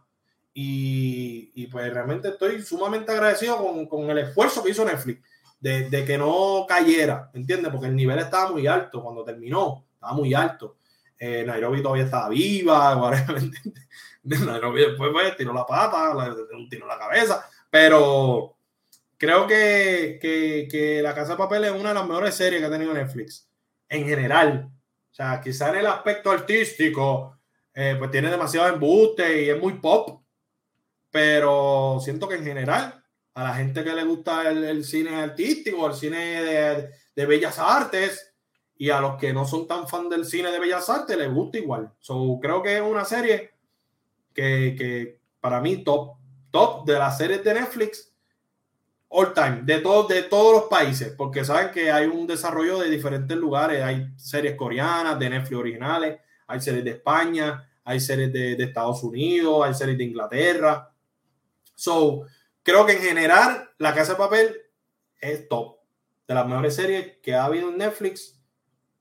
Y, pues realmente estoy sumamente agradecido con, el esfuerzo que hizo Netflix de, que no cayera, ¿entiendes? Porque el nivel estaba muy alto cuando terminó, estaba muy alto. Eh, Nairobi todavía estaba viva, Nairobi después pues, tiró la pata, un tiro en la cabeza, pero creo que, que, La Casa de Papel es una de las mejores series que ha tenido Netflix, en general. O sea, quizá en el aspecto artístico, eh, pues tiene demasiado embuste y es muy pop, pero siento que en general, a la gente que le gusta el, cine artístico, el cine de, bellas artes, y a los que no son tan fan del cine de bellas artes, les gusta igual. So, creo que es una serie que, para mí top, top de las series de Netflix all time, de, todos de todos los países, porque saben que hay un desarrollo de diferentes lugares, hay series coreanas, de Netflix originales, hay series de España, hay series de, de Estados Unidos, hay series de Inglaterra, So, creo que en general La Casa de Papel es top. De las mejores series que ha habido en Netflix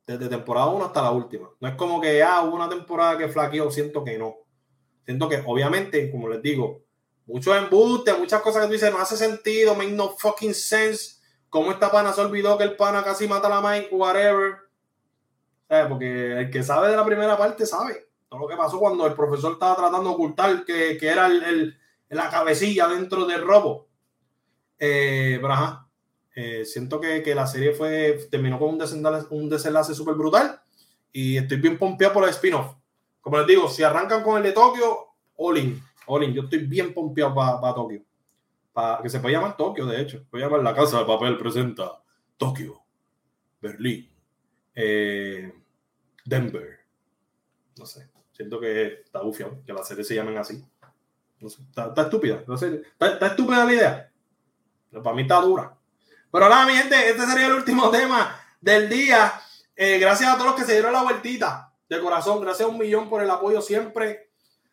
desde temporada 1 hasta la última. No es como que ah, hubo una temporada que flaqueó, siento que no. Siento que, obviamente, como les digo, muchos embustes, muchas cosas que tú dices, no hace sentido, make no fucking sense. ¿Cómo esta pana se olvidó que el pana casi mata a la Mike, whatever? Porque el que sabe de la primera parte sabe todo lo que pasó cuando el profesor estaba tratando de ocultar que, que era el, la cabecilla dentro del robo. Eh, eh, siento que, que, la serie fue, terminó con un desenlace, un desenlace súper brutal y estoy bien pompeado por el spin-off. Como les digo, si arrancan con el de Tokio, all in, all in. Yo estoy bien pompeado para Tokio. Para que se puede llamar Tokio, de hecho. Puede llamar La Casa de Papel presenta Tokio, Berlín, eh, Denver. No sé. Siento que está bufiado que las series se llamen así está, estúpida. está, estúpida la idea. Pero para mí está dura. Pero nada, mi gente, este sería el último tema del día. Eh, gracias a todos los que se dieron la vueltita de corazón. Gracias a un millón por el apoyo siempre.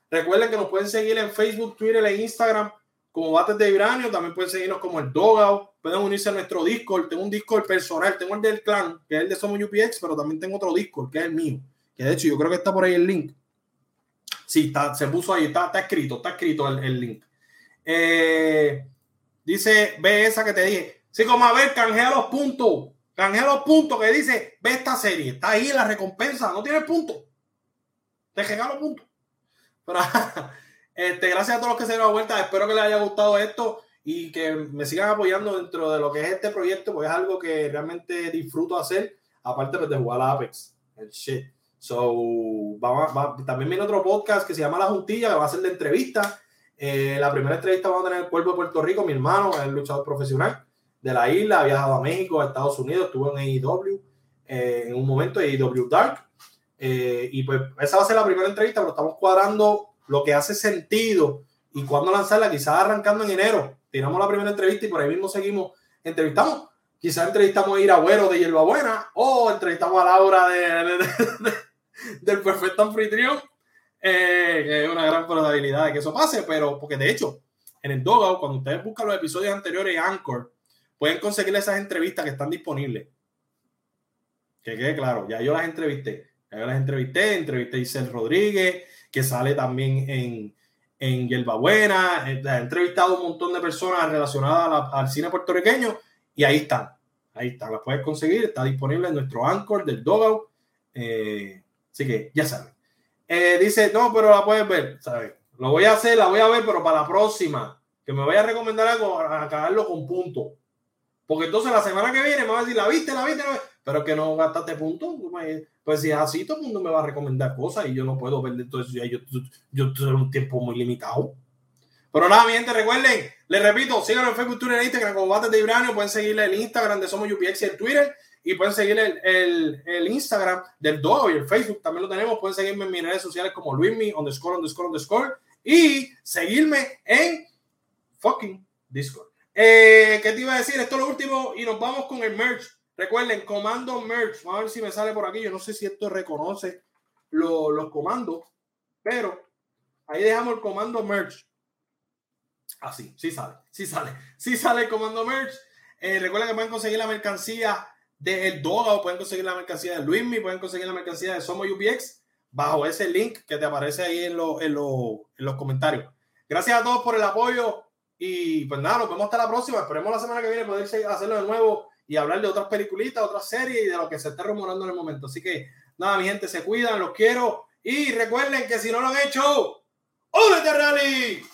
Recuerden que nos pueden seguir en Facebook, Twitter e Instagram como Bates de Vibranio. También pueden seguirnos como el Dogout. Pueden unirse a nuestro Discord. Tengo un Discord personal. Tengo el del clan, que es el de Somos UPX, pero también tengo otro Discord, que es el mío. Que de hecho yo creo que está por ahí el link. Sí, está, se puso ahí, está, está escrito, está escrito el, link. Eh, dice, ve esa que te dije. Sí, como a ver, canjea los puntos. Canjea los puntos que dice, ve esta serie. Está ahí la recompensa, no tiene puntos. Te regalo puntos. Este, gracias a todos los que se dieron la vuelta. Espero que les haya gustado esto y que me sigan apoyando dentro de lo que es este proyecto, porque es algo que realmente disfruto hacer, aparte pues, de jugar a Apex. El shit. So, también viene otro podcast que se llama La Juntilla, que va a ser de entrevista. Eh, la primera entrevista vamos a tener el cuerpo de Puerto Rico, mi hermano, es luchador profesional de la isla, ha viajado a México, a Estados Unidos, estuvo en AEW eh, en un momento, AEW Dark. Eh, y pues esa va a ser la primera entrevista, pero estamos cuadrando lo que hace sentido y cuándo lanzarla, quizás arrancando en enero. Tiramos la primera entrevista y por ahí mismo seguimos, entrevistamos. Quizás entrevistamos a Iragüero de Buena o entrevistamos a Laura de del perfecto anfitrión, eh, es una gran probabilidad de que eso pase, pero porque de hecho, en el Dogout, cuando ustedes buscan los episodios anteriores de Anchor, pueden conseguir esas entrevistas que están disponibles. Que quede claro, ya yo las entrevisté. Ya yo las entrevisté, entrevisté a Isel Rodríguez, que sale también en, en Yerba Buena. Eh, he entrevistado un montón de personas relacionadas al cine puertorriqueño y ahí están. Ahí están, las puedes conseguir. Está disponible en nuestro Anchor del Dogout. Eh, Así que ya saben. Eh, dice, no, pero la puedes ver, ¿sabes? Lo voy a hacer, la voy a ver, pero para la próxima, que me vaya a recomendar algo, a cagarlo con punto. Porque entonces la semana que viene me va a decir, la viste, la viste, la viste. pero que no gastaste puntos. Pues si es así, todo el mundo me va a recomendar cosas y yo no puedo perder todo eso. Yo, yo, yo tengo un tiempo muy limitado. Pero nada, mi gente, recuerden, les repito, síganos en Facebook, Twitter, en Instagram como Bates de Ibranio. Pueden seguirle el Instagram de Somos UPX y el Twitter. Y pueden seguir el, el, Instagram del Dogo y el Facebook también lo tenemos. Pueden seguirme en mis redes sociales como Luismi, underscore, underscore, underscore. Y seguirme en fucking Discord. Eh, ¿Qué te iba a decir? Esto es lo último y nos vamos con el merch. Recuerden, comando merch. Vamos a ver si me sale por aquí. Yo no sé si esto reconoce los comandos, pero ahí dejamos el comando merch. Así, sí sale, sí sale, sí sale el comando merch. Eh, recuerden que pueden conseguir la mercancía de El Doga, pueden conseguir la mercancía de Luismi, pueden conseguir la mercancía de Somos UPX bajo ese link que te aparece ahí en, en, en los comentarios. Gracias a todos por el apoyo y pues nada, nos vemos hasta la próxima. Esperemos la semana que viene poder hacerlo de nuevo y hablar de otras peliculitas, otras series y de lo que se está rumorando en el momento. Así que nada, mi gente, se cuidan, los quiero. Y recuerden que si no lo han hecho, ¡Únete, Rally!